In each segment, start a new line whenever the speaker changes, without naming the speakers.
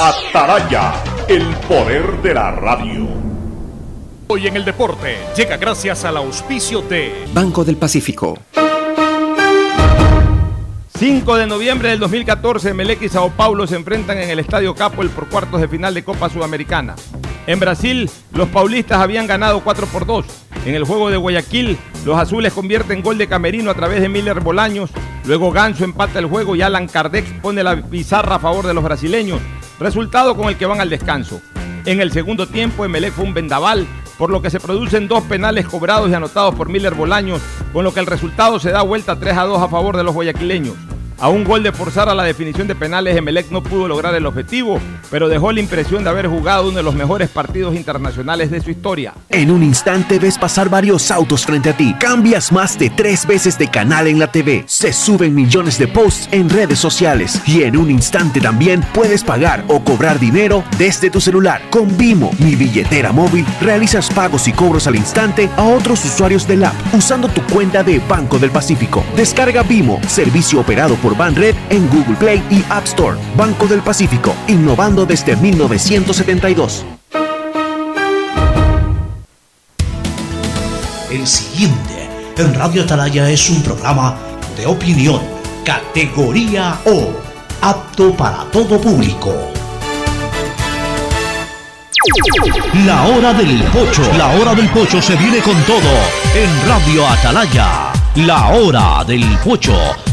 Ataraya, el poder de la radio.
Hoy en el deporte llega gracias al auspicio de
Banco del Pacífico.
5 de noviembre del 2014, Melec y Sao Paulo se enfrentan en el Estadio Capo el por cuartos de final de Copa Sudamericana. En Brasil, los paulistas habían ganado 4 por 2. En el juego de Guayaquil, los azules convierten gol de Camerino a través de Miller Bolaños. Luego Ganso empata el juego y Alan Kardec pone la pizarra a favor de los brasileños resultado con el que van al descanso. En el segundo tiempo, Emelec fue un vendaval, por lo que se producen dos penales cobrados y anotados por Miller Bolaños, con lo que el resultado se da vuelta 3 a 2 a favor de los guayaquileños. A un gol de forzar a la definición de penales, Emelec no pudo lograr el objetivo, pero dejó la impresión de haber jugado uno de los mejores partidos internacionales de su historia.
En un instante ves pasar varios autos frente a ti. Cambias más de tres veces de canal en la TV. Se suben millones de posts en redes sociales. Y en un instante también puedes pagar o cobrar dinero desde tu celular. Con Vimo, mi billetera móvil, realizas pagos y cobros al instante a otros usuarios del app usando tu cuenta de Banco del Pacífico. Descarga Vimo, servicio operado por Banred en Google Play y App Store. Banco del Pacífico, innovando desde 1972.
El siguiente en Radio Atalaya es un programa de opinión, categoría O, apto para todo público. La hora del pocho, la hora del pocho se viene con todo en Radio Atalaya. La hora del pocho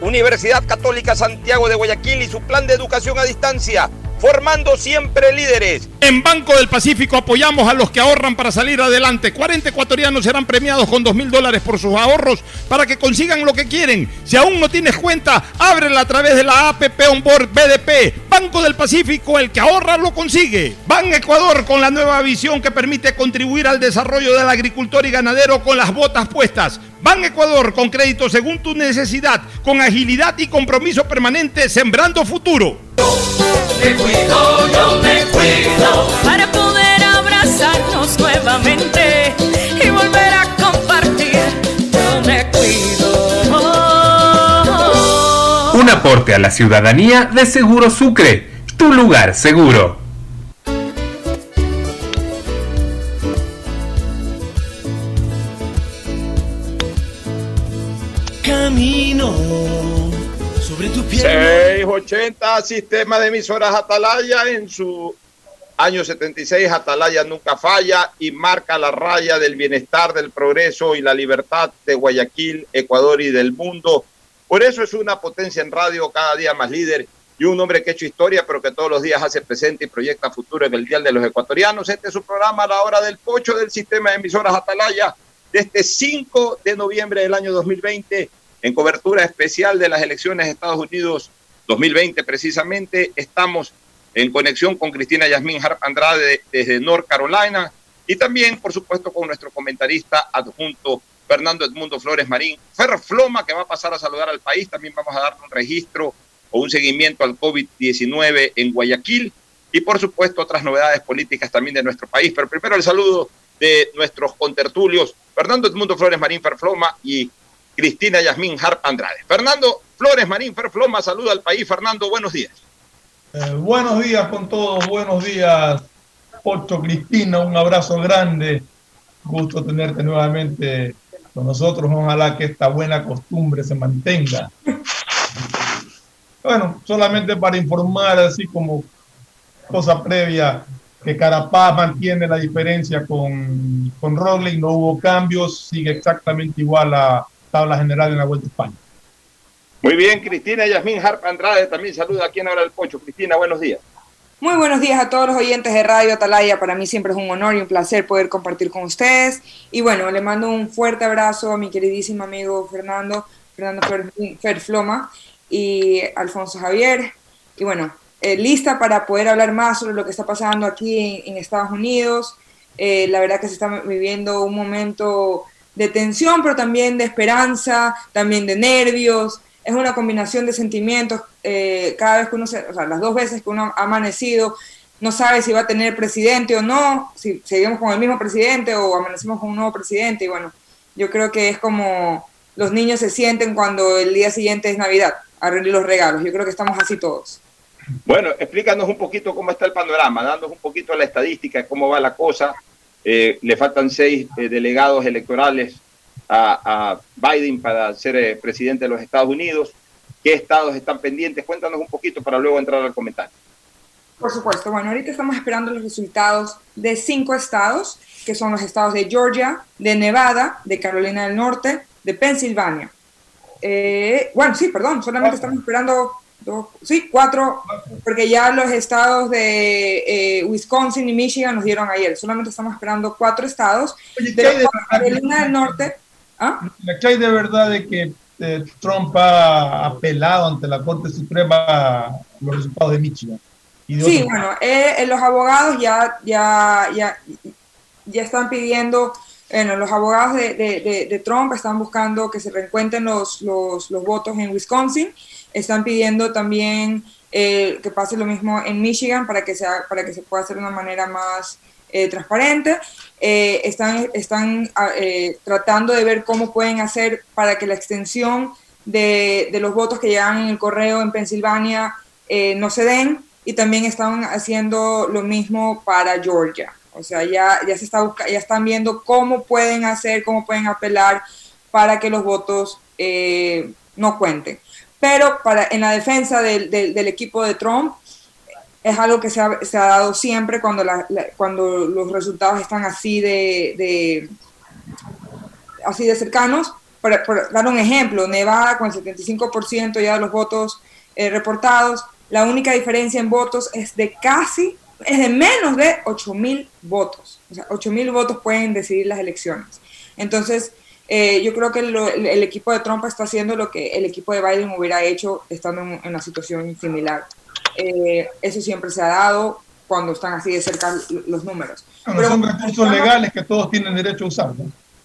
Universidad Católica Santiago de Guayaquil y su plan de educación a distancia formando siempre líderes.
En Banco del Pacífico apoyamos a los que ahorran para salir adelante. 40 ecuatorianos serán premiados con 2 mil dólares por sus ahorros para que consigan lo que quieren. Si aún no tienes cuenta, ábrela a través de la APP Onboard BDP. Banco del Pacífico, el que ahorra lo consigue. Ban Ecuador con la nueva visión que permite contribuir al desarrollo del agricultor y ganadero con las botas puestas. Ban Ecuador con crédito según tu necesidad, con agilidad y compromiso permanente, sembrando futuro.
Me cuido, yo me cuido para poder abrazarnos nuevamente y volver a compartir. Yo me cuido.
Un aporte a la ciudadanía de Seguro Sucre, tu lugar seguro.
680 Sistema de Emisoras Atalaya en su año 76. Atalaya nunca falla y marca la raya del bienestar, del progreso y la libertad de Guayaquil, Ecuador y del mundo. Por eso es una potencia en radio cada día más líder y un hombre que ha hecho historia, pero que todos los días hace presente y proyecta futuro en el Dial de los Ecuatorianos. Este es su programa La Hora del Pocho del Sistema de Emisoras Atalaya, desde 5 de noviembre del año 2020, en cobertura especial de las elecciones de Estados Unidos 2020 precisamente. Estamos en conexión con Cristina Yasmín Harp Andrade desde North Carolina y también, por supuesto, con nuestro comentarista adjunto Fernando Edmundo Flores Marín, Ferfloma, que va a pasar a saludar al país. También vamos a dar un registro o un seguimiento al COVID-19 en Guayaquil y, por supuesto, otras novedades políticas también de nuestro país. Pero primero el saludo de nuestros contertulios, Fernando Edmundo Flores Marín Ferfloma y Cristina Yasmín Harp Andrade. Fernando Flores Marín Ferfloma, saluda al país. Fernando, buenos días.
Eh, buenos días con todos, buenos días, Pocho Cristina, un abrazo grande. Gusto tenerte nuevamente con nosotros. Ojalá que esta buena costumbre se mantenga. Bueno, solamente para informar, así como cosa previa, que Carapaz mantiene la diferencia con, con no hubo cambios, sigue exactamente igual a tabla general en la Vuelta a España.
Muy bien, Cristina Yasmín Harp Andrade también saluda aquí en Hora del Pocho. Cristina, buenos días.
Muy buenos días a todos los oyentes de Radio Atalaya. Para mí siempre es un honor y un placer poder compartir con ustedes. Y bueno, le mando un fuerte abrazo a mi queridísimo amigo Fernando, Fernando Ferfloma y Alfonso Javier. Y bueno, eh, lista para poder hablar más sobre lo que está pasando aquí en, Estados Unidos. Eh, la verdad que se está viviendo un momento de tensión, pero también de esperanza, también de nervios es una combinación de sentimientos. Eh, cada vez que uno, se, o sea, las dos veces que uno ha amanecido, no sabe si va a tener presidente o no, si seguimos con el mismo presidente o amanecemos con un nuevo presidente. Y bueno, yo creo que es como los niños se sienten cuando el día siguiente es Navidad, a rendir los regalos. Yo creo que estamos así todos.
Bueno, explícanos un poquito cómo está el panorama, dándonos un poquito la estadística, cómo va la cosa. Eh, le faltan seis eh, delegados electorales a, Biden para ser eh, presidente de los Estados Unidos. ¿Qué estados están pendientes? Cuéntanos un poquito para luego entrar al comentario.
Por supuesto. Bueno, ahorita estamos esperando los resultados de cinco estados, que son los estados de Georgia, de Nevada, de Carolina del Norte, de Pensilvania. Bueno, sí, perdón, solamente estamos esperando dos, sí, cuatro, porque ya los estados de eh, Wisconsin y Michigan nos dieron ayer. Solamente estamos esperando cuatro estados. de Carolina del Norte
¿Ah? hay de verdad de que eh, Trump ha apelado ante la Corte Suprema los resultados de Michigan.
sí, bueno, eh, eh, los abogados ya, ya, ya, ya están pidiendo, bueno, los abogados de, de, Trump están buscando que se reencuentren los, los, los votos en Wisconsin, están pidiendo también que pase lo mismo en Michigan para que, sea, para que se pueda hacer de una manera más transparente. Eh, están, están ah, eh, tratando de ver cómo pueden hacer para que la extensión de, de los votos que llegan en el correo en Pensilvania eh, no se den y también están haciendo lo mismo para Georgia. O sea, ya, ya, se está ya están viendo cómo pueden hacer, cómo pueden apelar para que los votos no cuenten. Pero para, en la defensa del, del, del equipo de Trump, es algo que se ha, se ha dado siempre cuando, la, cuando los resultados están así de, de así de cercanos. Por, dar un ejemplo, Nevada con el 75% ya de los votos eh, reportados, la única diferencia en votos es de casi, es de menos de 8 mil votos. O sea, 8 mil votos pueden decidir las elecciones. Entonces, eh, yo creo que el, equipo de Trump está haciendo lo que el equipo de Biden hubiera hecho estando en una situación similar. Eh, eso siempre se ha dado cuando están así de cerca los números.
Pero, son recursos legales que todos tienen derecho a usar.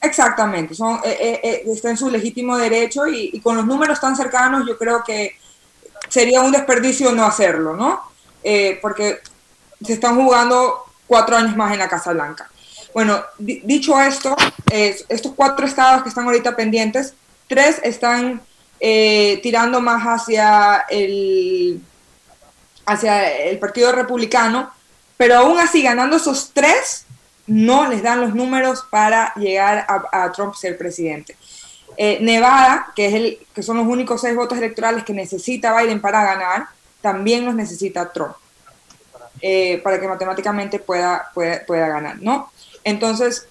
Exactamente, son, eh, eh, está en su legítimo derecho y, con los números tan cercanos yo creo que sería un desperdicio no hacerlo, ¿no? porque se están jugando cuatro años más en la Casa Blanca. Bueno, dicho esto, estos cuatro estados que están ahorita pendientes, tres están tirando más hacia el hacia el Partido Republicano, pero aún así ganando esos tres, no les dan los números para llegar a, Trump ser presidente. Eh, Nevada, que, es el, que son los únicos seis votos electorales que necesita Biden para ganar, también los necesita Trump, eh, para que matemáticamente pueda, pueda, pueda ganar, ¿no? Entonces,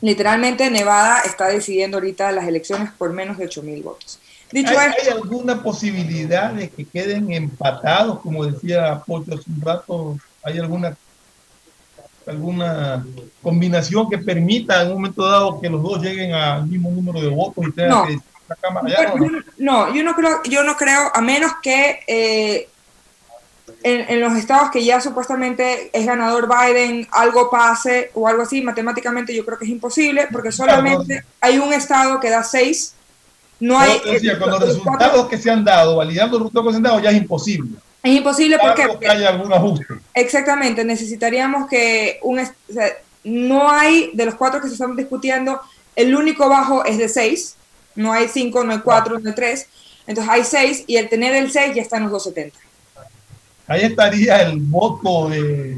literalmente Nevada está decidiendo ahorita las elecciones por menos de 8 mil votos.
¿Hay, alguna posibilidad de que queden empatados, como decía Pocho hace un rato? ¿Hay alguna alguna combinación que permita en un momento dado que los dos lleguen al mismo número de votos y tengan que
la Cámara no, yo no creo, yo no creo, a menos que eh, en, los estados que ya supuestamente es ganador Biden, algo pase o algo así, matemáticamente yo creo que es imposible, porque solamente hay un estado que da seis no hay.
con los resultados que se han dado, validando los resultados que se han dado, ya es imposible.
Es imposible porque,
porque haya algún ajuste.
Exactamente, necesitaríamos que un. no hay, de los cuatro que se están discutiendo, el único bajo es de seis. No hay cinco, no hay cuatro, no hay tres. Entonces hay seis y el tener el seis ya está en los 270.
Ahí estaría el voto de.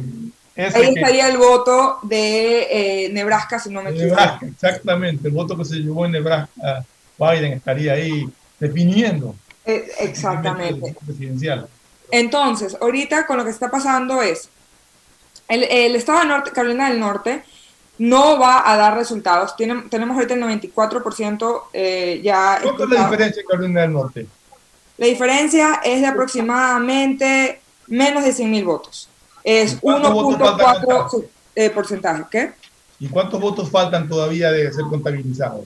Ahí estaría el voto de eh, Nebraska, si no me equivoco. Nebraska,
exactamente, el voto que se llevó en Nebraska Biden estaría ahí definiendo.
Eh, exactamente. Presidencial. Entonces, ahorita con lo que está pasando es, el, el estado de Norte, Carolina del Norte no va a dar resultados. tenemos ahorita el 94% eh, ya...
¿Cuánto es la diferencia en Carolina del Norte?
La diferencia es de aproximadamente menos de 100 mil votos. Es
¿Cuántos votos faltan
1.4 eh, porcentaje. ¿Qué?
¿Y cuántos votos faltan todavía de ser contabilizados?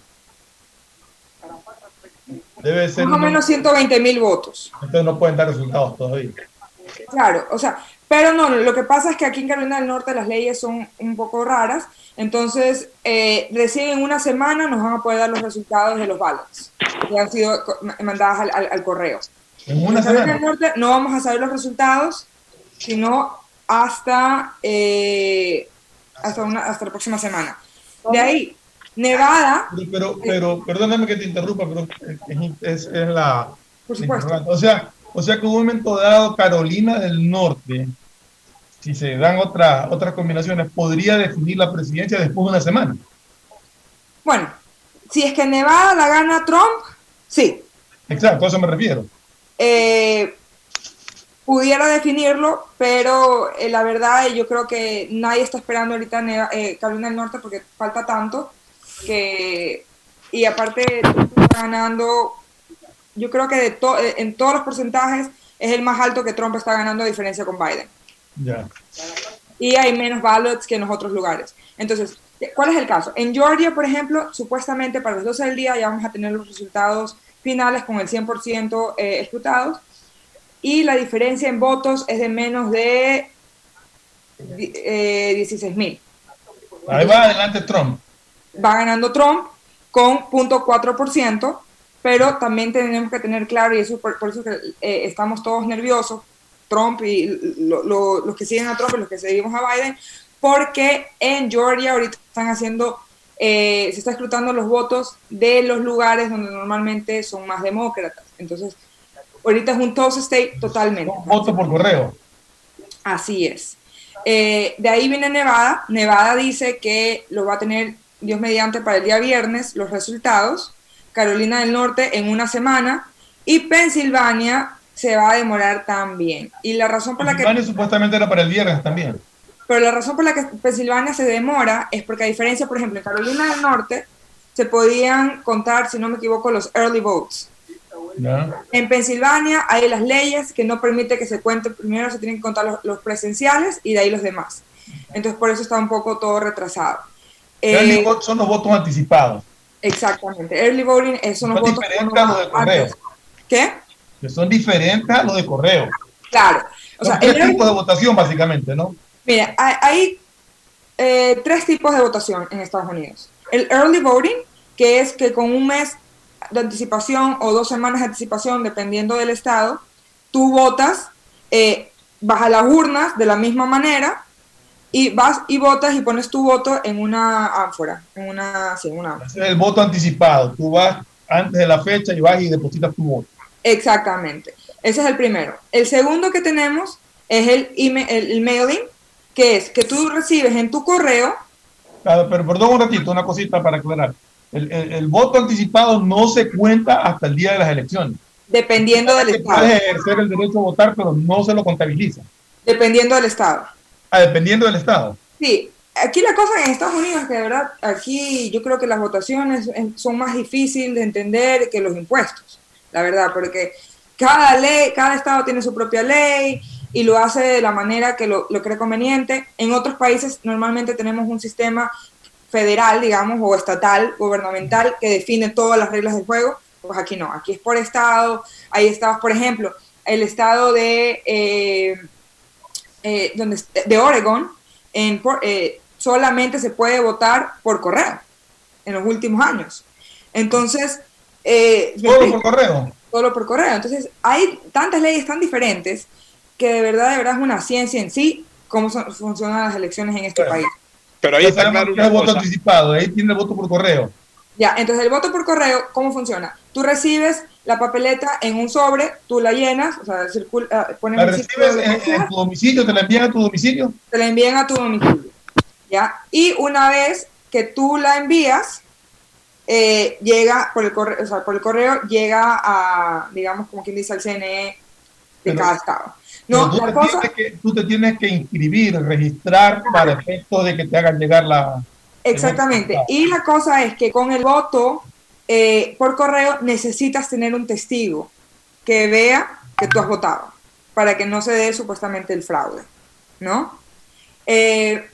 Debe ser.
Más o menos 120 mil votos.
Entonces no pueden dar resultados todavía.
Claro, o sea, pero no, lo que pasa es que aquí en Carolina del Norte las leyes son un poco raras, entonces eh, recién en una semana nos van a poder dar los resultados de los ballots que han sido mandadas al, al- al correo.
En una
En Carolina del
semana.
Norte no vamos a saber los resultados, sino hasta, eh, hasta, una, hasta la próxima semana. De ahí, Nevada,
Pero, pero, pero perdóname que te interrumpa, pero es, es- es la.
por supuesto.
O sea, o sea que en un momento dado, Carolina del Norte, si se dan otra, otras combinaciones, podría definir la presidencia después de una semana.
Bueno, si es que Nevada la gana Trump, sí,
Exacto, a eso me refiero.
Eh, pudiera definirlo, pero eh, la verdad yo creo que nadie está esperando ahorita eh, Carolina del Norte porque falta tanto que y aparte está ganando, yo creo que de to- eh, en todos los porcentajes es el más alto que Trump está ganando a diferencia con Biden
Ya.
y hay menos ballots que en los otros lugares. Entonces, ¿cuál es el caso? En Georgia, por ejemplo, supuestamente para las 12 del día ya vamos a tener los resultados finales con el 100% eh, escrutados y la diferencia en votos es de menos de eh, 16 mil.
Ahí va adelante Trump.
Va ganando Trump con 0.4%, pero también tenemos que tener claro, y eso por, por eso que eh, estamos todos nerviosos, Trump y lo- lo- los que siguen a Trump y los que seguimos a Biden, porque en Georgia ahorita están haciendo, eh, se está escrutando los votos de los lugares donde normalmente son más demócratas. Entonces, ahorita es un toss state totalmente.
Voto por correo.
Así es. Eh, de ahí viene Nevada. Nevada dice que lo va a tener Dios mediante para el día viernes los resultados. Carolina del Norte en una semana. Y Pensilvania se va a demorar también. Y la razón por la que...
Pensilvania supuestamente era para el viernes también.
Pero la razón por la que Pensilvania se demora es porque a diferencia, por ejemplo, en Carolina del Norte se podían contar, si no me equivoco, los early votes. En Pensilvania hay las leyes que no permite que se cuente, primero se tienen que contar los, los presenciales y de ahí los demás. Entonces por eso está un poco todo retrasado. Eh,
Early vote son los votos anticipados,
exactamente. Early voting eh, son los
Son
votos
diferentes
uno
a los
va
de correo.
antes. ¿Qué?
que son diferentes a los de correo.
Claro. O
Son
sea,
tres
el early-
tipos de votación, básicamente, ¿no?
Mira, hay, hay, eh, tres tipos de votación en Estados Unidos. El early voting, que es que con un mes de anticipación o dos semanas de anticipación, dependiendo del estado, tú votas, eh, vas a las urnas de la misma manera y vas y votas y pones tu voto en una ánfora, en una, sí, en una ánfora.
Es el voto anticipado. Tú vas antes de la fecha y vas y depositas tu voto.
Exactamente. Ese es el primero. El segundo que tenemos es el, email- el mailing, que es que tú recibes en tu correo
Ah, Pero perdón un ratito, una cosita para aclarar. El, el- el voto anticipado no se cuenta hasta el día de las elecciones.
dependiendo del estado.
Puedes ejercer el derecho a votar, pero no se lo contabiliza.
Dependiendo del estado.
Ah, dependiendo del estado.
Sí, aquí la cosa en Estados Unidos es que de verdad, aquí yo creo que las votaciones eh, son más difíciles de entender que los impuestos, la verdad, porque cada ley, cada estado tiene su propia ley y lo hace de la manera que lo, lo cree conveniente. En otros países normalmente tenemos un sistema federal, digamos, o estatal, gubernamental, que define todas las reglas del juego. Pues aquí no, aquí es por estado. Hay estados, por ejemplo, el estado de, eh, eh, donde, de Oregon, en, eh, solamente se puede votar por correo en los últimos años. Entonces, eh,
Todo por correo.
solo por correo. Entonces, hay tantas leyes tan diferentes que de verdad, de verdad es una ciencia en sí cómo son- funcionan las elecciones en este país.
Pero ahí está claro una
voto
cosa.
anticipado, ahí tiene el voto por correo.
Ya, entonces el voto por correo, ¿cómo funciona? Tú recibes la papeleta en un sobre, tú la llenas, o sea, circula, pones
La
el
recibes en, tu domicilio, te la envían a tu domicilio.
te la envían a tu domicilio. ¿Ya? Y una vez que tú la envías, eh, llega por el correo, o sea, por el correo llega a, digamos, como quien dice, al CNE de
Pero-
cada estado. No,
tú,
la
te
cosa,
tienes que, tú te tienes que inscribir, registrar para efecto de que te hagan llegar la...
exactamente. Y la cosa es que con el voto eh, por correo necesitas tener un testigo que vea que tú has votado para que no se dé supuestamente el fraude, ¿no? Eh,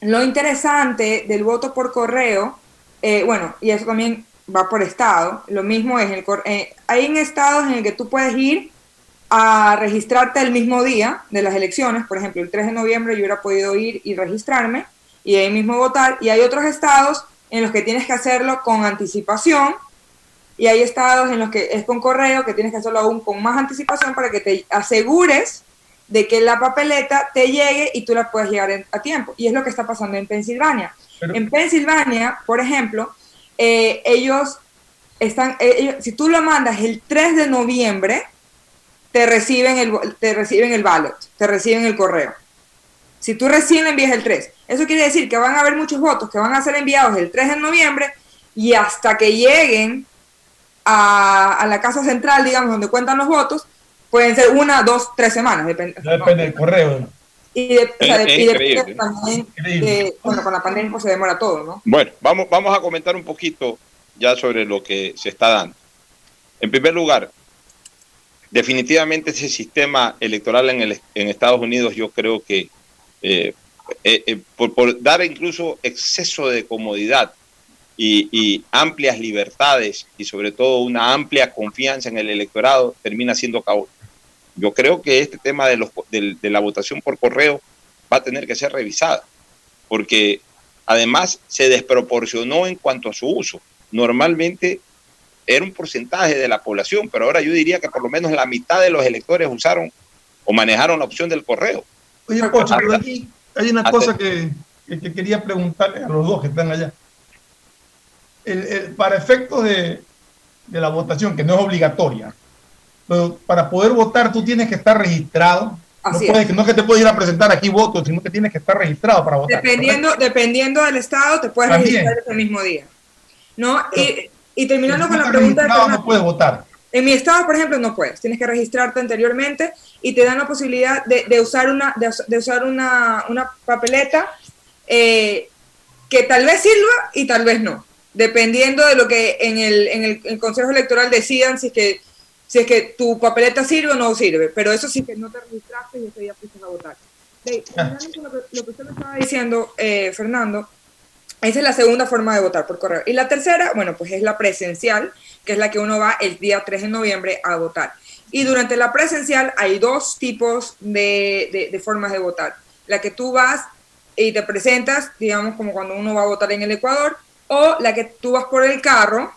lo interesante del voto por correo, eh, bueno, y eso también va por estado, lo mismo es, el, hay en estados en el que tú puedes ir a registrarte el mismo día de las elecciones, por ejemplo, el 3 de noviembre yo hubiera podido ir y registrarme y ahí mismo votar, y hay otros estados en los que tienes que hacerlo con anticipación, y hay estados en los que es con correo, que tienes que hacerlo aún con más anticipación para que te asegures de que la papeleta te llegue y tú la puedes llegar a tiempo. Y es lo que está pasando en Pensilvania. en Pensilvania, por ejemplo, eh, ellos están, eh, si tú lo mandas el 3 de noviembre, te reciben el, te reciben el ballot, te reciben el correo. Si tú recién envías el 3, eso quiere decir que van a haber muchos votos que van a ser enviados el 3 de noviembre y hasta que lleguen a, la casa central, digamos, donde cuentan los votos, pueden ser una, dos, tres semanas. Depende,
depende del correo.
Y, de, también bueno, con la pandemia pues, se demora todo, ¿no?
Bueno, vamos, vamos a comentar un poquito ya sobre lo que se está dando. En primer lugar, definitivamente ese sistema electoral en, el, en Estados Unidos yo creo que eh, eh, eh, por, dar incluso exceso de comodidad y, amplias libertades y sobre todo una amplia confianza en el electorado termina siendo caótico. Yo creo que este tema de, los, de, la votación por correo va a tener que ser revisada, porque además se desproporcionó en cuanto a su uso. Normalmente era un porcentaje de la población, pero ahora yo diría que por lo menos la mitad de los electores usaron o manejaron la opción del correo.
Oye, Pocho, pero aquí hay una cosa que, que, quería preguntarle a los dos que están allá. El, para efectos de, de, la votación, que no es obligatoria, pero para poder votar tú tienes que estar registrado. no, puedes, no es que te puedes ir a presentar aquí votos, sino que tienes que estar registrado para votar.
Dependiendo, dependiendo del estado, te puedes registrar ese mismo día. ¿no? y, y terminando con la pregunta de...
no puedes votar.
En mi estado, por ejemplo, no puedes. Tienes que registrarte anteriormente y te dan la posibilidad de, usar una, de, usar una, una papeleta eh, que tal vez sirva y tal vez no, dependiendo de lo que en el, en el, Consejo Electoral decidan si es, que, si es que tu papeleta sirve o no sirve. Pero eso sí que no te registraste y ese día fuiste a votar. Ah. lo, que, lo que usted me estaba diciendo, eh, Fernando, esa es la segunda forma de votar por correo. Y la tercera, bueno, pues es la presencial, que es la que uno va el día 3 de noviembre a votar. Y durante la presencial hay dos tipos de, formas de votar. La que tú vas y te presentas, digamos como cuando uno va a votar en el Ecuador, o la que tú vas por el carro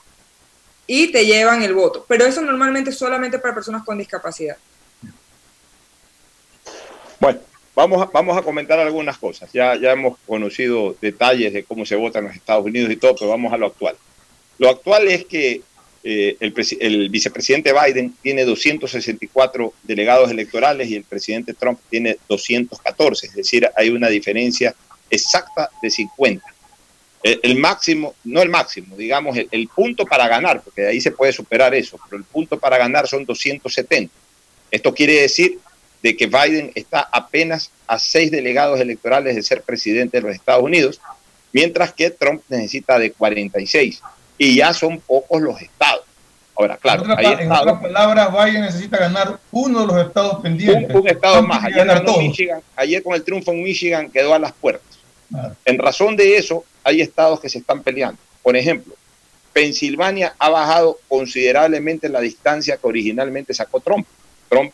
y te llevan el voto. Pero eso normalmente solamente para personas con discapacidad.
Bueno, Vamos a, vamos a comentar algunas cosas. Ya, ya hemos conocido detalles de cómo se vota en los Estados Unidos y todo, pero vamos a lo actual. Lo actual es que eh, el, vicepresidente Biden tiene 264 delegados electorales y el presidente Trump tiene 214, es decir, hay una diferencia exacta de 50. El, máximo, no el máximo, digamos, el, el, punto para ganar, porque de ahí se puede superar eso, pero el punto para ganar son 270. Esto quiere decir de que Biden está apenas a seis delegados electorales de ser presidente de los Estados Unidos, mientras que Trump necesita de 46. Y ya son pocos los estados. Ahora, claro,
en, otras palabras, Biden necesita ganar uno de los estados pendientes.
Un, estado más. Ayer, con el triunfo en Michigan quedó a las puertas. En razón de eso, hay estados que se están peleando. Por ejemplo, Pensilvania ha bajado considerablemente la distancia que originalmente sacó Trump. Trump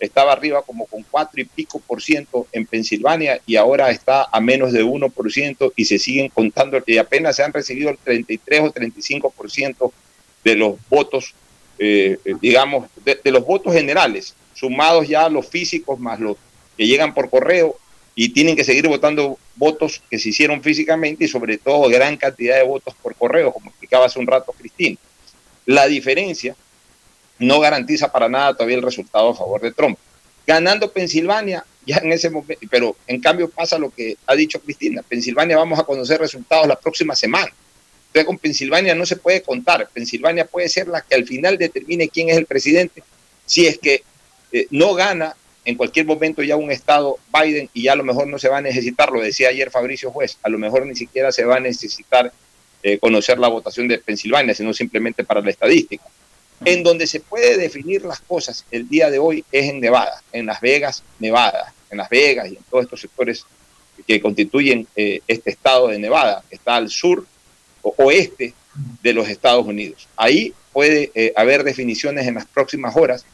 estaba arriba como con cuatro y pico por ciento en Pensilvania y ahora está a menos de uno por ciento y se siguen contando y apenas se han recibido el 33 o 35 por ciento de los votos, eh, digamos, de, los votos generales, sumados ya los físicos más los que llegan por correo y tienen que seguir votando votos que se hicieron físicamente y sobre todo gran cantidad de votos por correo, como explicaba hace un rato Cristina. La diferencia no garantiza para nada todavía el resultado a favor de Trump. Ganando Pensilvania, ya en ese momento, pero en cambio pasa lo que ha dicho Cristina, Pensilvania vamos a conocer resultados la próxima semana. Entonces con Pensilvania no se puede contar, Pensilvania puede ser la que al final determine quién es el presidente, si es que eh, no gana en cualquier momento ya un estado Biden y ya a lo mejor no se va a necesitar, lo decía ayer Fabricio Juez, a lo mejor ni siquiera se va a necesitar eh, conocer la votación de Pensilvania, sino simplemente para la estadística. En donde se puede definir las cosas el día de hoy es en Nevada, en Las Vegas, Nevada, en Las Vegas y en todos estos sectores que constituyen eh, este estado de Nevada, que está al sur o oeste de los Estados Unidos. Ahí puede eh, haber definiciones en las próximas horas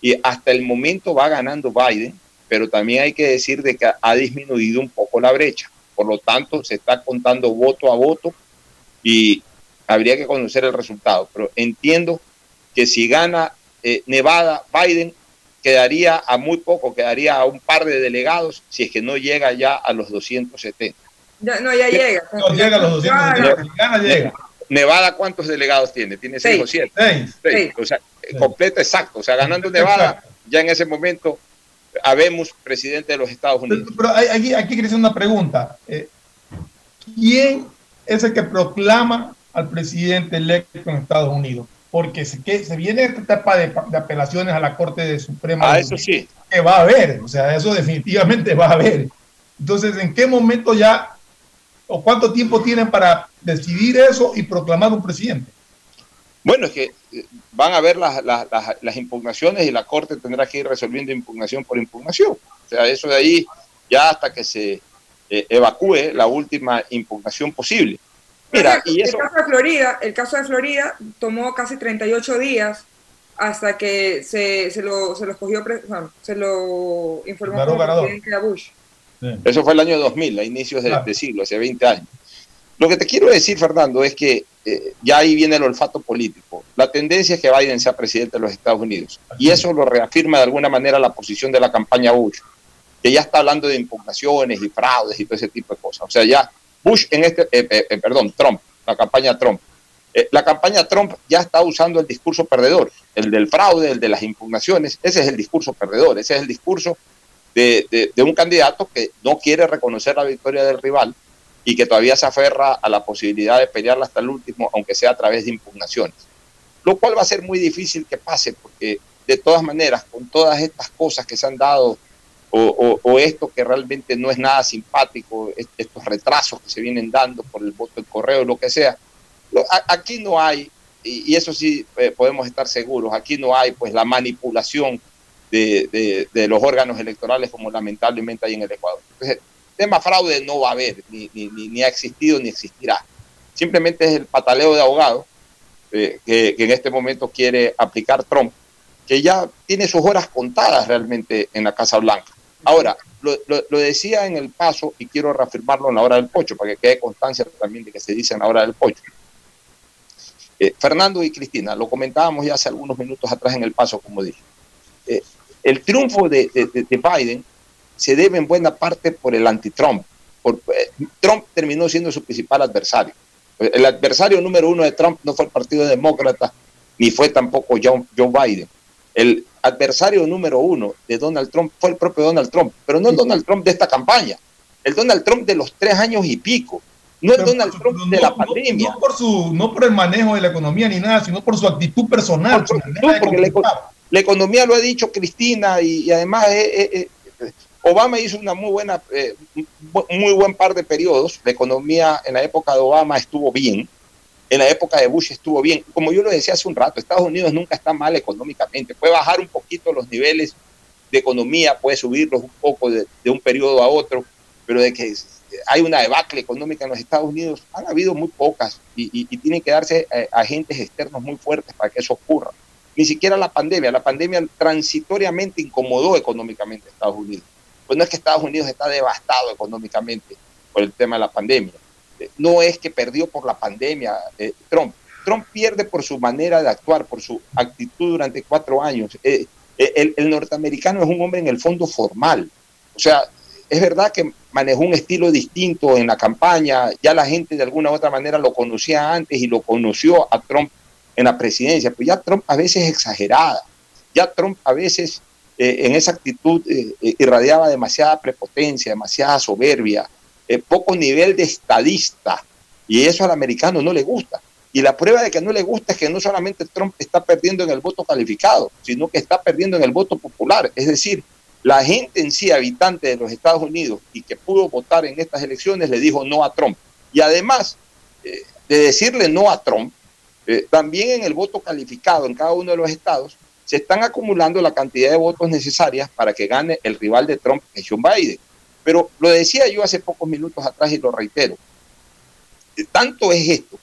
y hasta el momento va ganando Biden, pero también hay que decir de que ha disminuido un poco la brecha. Por lo tanto, se está contando voto a voto y habría que conocer el resultado. Pero entiendo que si gana eh, Nevada, Biden quedaría a muy poco, quedaría a un par de delegados si es que no llega ya a los 270.
no, ya llega.
No llega a los 270. Si gana, llega.
Nevada, ¿cuántos delegados tiene? Tiene seis, o siete. Seis. O sea, completo exacto. O sea, ganando Nevada, ya en ese momento habemos presidente de los Estados Unidos.
Pero, aquí, aquí quiero hacer una pregunta. Eh, ¿Quién es el que proclama al presidente electo en Estados Unidos? Porque se, que, se viene esta etapa de, de, apelaciones a la Corte de Suprema.
Ah, eso sí.
Que va a haber, o sea, eso definitivamente va a haber. Entonces, ¿en qué momento ya o cuánto tiempo tienen para decidir eso y proclamar un presidente?
Bueno, es que eh, van a ver las, las, las, impugnaciones y la Corte tendrá que ir resolviendo impugnación por impugnación. O sea, eso de ahí ya hasta que se eh, evacúe la última impugnación posible.
Mira, y eso... el caso de Florida, el caso de Florida tomó casi 38 días hasta que se, se lo, se lo escogió, bueno, se lo informó como presidente a Bush.
Eso fue el año 2000, a inicios de, de, siglo, hace 20 años. Lo que te quiero decir, Fernando, es que eh, ya ahí viene el olfato político. La tendencia es que Biden sea presidente de los Estados Unidos. Y eso lo reafirma de alguna manera la posición de la campaña Bush, que ya está hablando de impugnaciones y fraudes y todo ese tipo de cosas. O sea, ya Bush en este, eh, eh, perdón, Trump, la campaña Trump. la campaña Trump ya está usando el discurso perdedor, el del fraude, el de las impugnaciones. Ese es el discurso perdedor, ese es el discurso de, de, un candidato que no quiere reconocer la victoria del rival y que todavía se aferra a la posibilidad de pelearla hasta el último, aunque sea a través de impugnaciones. Lo cual va a ser muy difícil que pase, porque de todas maneras, con todas estas cosas que se han dado, o, esto que realmente no es nada simpático, estos retrasos que se vienen dando por el voto del correo, lo que sea, aquí no hay, y, eso sí eh, podemos estar seguros, aquí no hay pues la manipulación de, los órganos electorales como lamentablemente hay en el Ecuador. Entonces, tema fraude no va a haber, ni ha existido ni existirá. Simplemente es el pataleo de abogados eh, que, que, en este momento quiere aplicar Trump, que ya tiene sus horas contadas realmente en la Casa Blanca. Ahora, lo, lo, decía en el paso y quiero reafirmarlo en la hora del pocho, para que quede constancia también de que se dice en la hora del pocho. Eh, Fernando y Cristina, lo comentábamos ya hace algunos minutos atrás en el paso, como dije. Eh, el triunfo de, de, de, Biden se debe en buena parte por el anti-Trump. Eh, Trump terminó siendo su principal adversario. El adversario número uno de Trump no fue el Partido Demócrata, ni fue tampoco Joe, Joe Biden. El adversario número uno de Donald Trump fue el propio Donald Trump, pero no el Donald Trump de esta campaña, el Donald Trump de los tres años y pico, no el Donald Trump de la pandemia.
No, por su, no por el manejo de la economía ni nada, sino por su actitud personal.
Por, porque la, la, economía lo ha dicho Cristina y, y además eh, eh, eh, Obama hizo una muy buena, eh, muy buen par de periodos. La economía en la época de Obama estuvo bien, en la época de Bush estuvo bien. Como yo lo decía hace un rato, Estados Unidos nunca está mal económicamente. Puede bajar un poquito los niveles de economía, puede subirlos un poco de, de un periodo a otro, pero de que hay una debacle económica en los Estados Unidos, han habido muy pocas y, y, tienen que darse eh, agentes externos muy fuertes para que eso ocurra. Ni siquiera la pandemia, la pandemia transitoriamente incomodó económicamente a Estados Unidos. Pues no es que Estados Unidos está devastado económicamente por el tema de la pandemia. No es que perdió por la pandemia eh, Trump. Trump pierde por su manera de actuar, por su actitud durante cuatro años. Eh, el, norteamericano es un hombre en el fondo formal. O sea, es verdad que manejó un estilo distinto en la campaña, ya la gente de alguna u otra manera lo conocía antes y lo conoció a Trump en la presidencia, pero ya Trump a veces exagerada, ya Trump a veces eh, en esa actitud eh, irradiaba demasiada prepotencia, demasiada soberbia, eh, poco nivel de estadista, y eso al americano no le gusta. Y la prueba de que no le gusta es que no solamente Trump está perdiendo en el voto calificado, sino que está perdiendo en el voto popular, es decir, la gente en sí, habitante de los Estados Unidos y que pudo votar en estas elecciones, le dijo no a Trump. Y además eh, de decirle no a Trump, eh, también en el voto calificado en cada uno de los estados, se están acumulando la cantidad de votos necesarias para que gane el rival de Trump, que es John Biden. Pero lo decía yo hace pocos minutos atrás y lo reitero. Eh, tanto es esto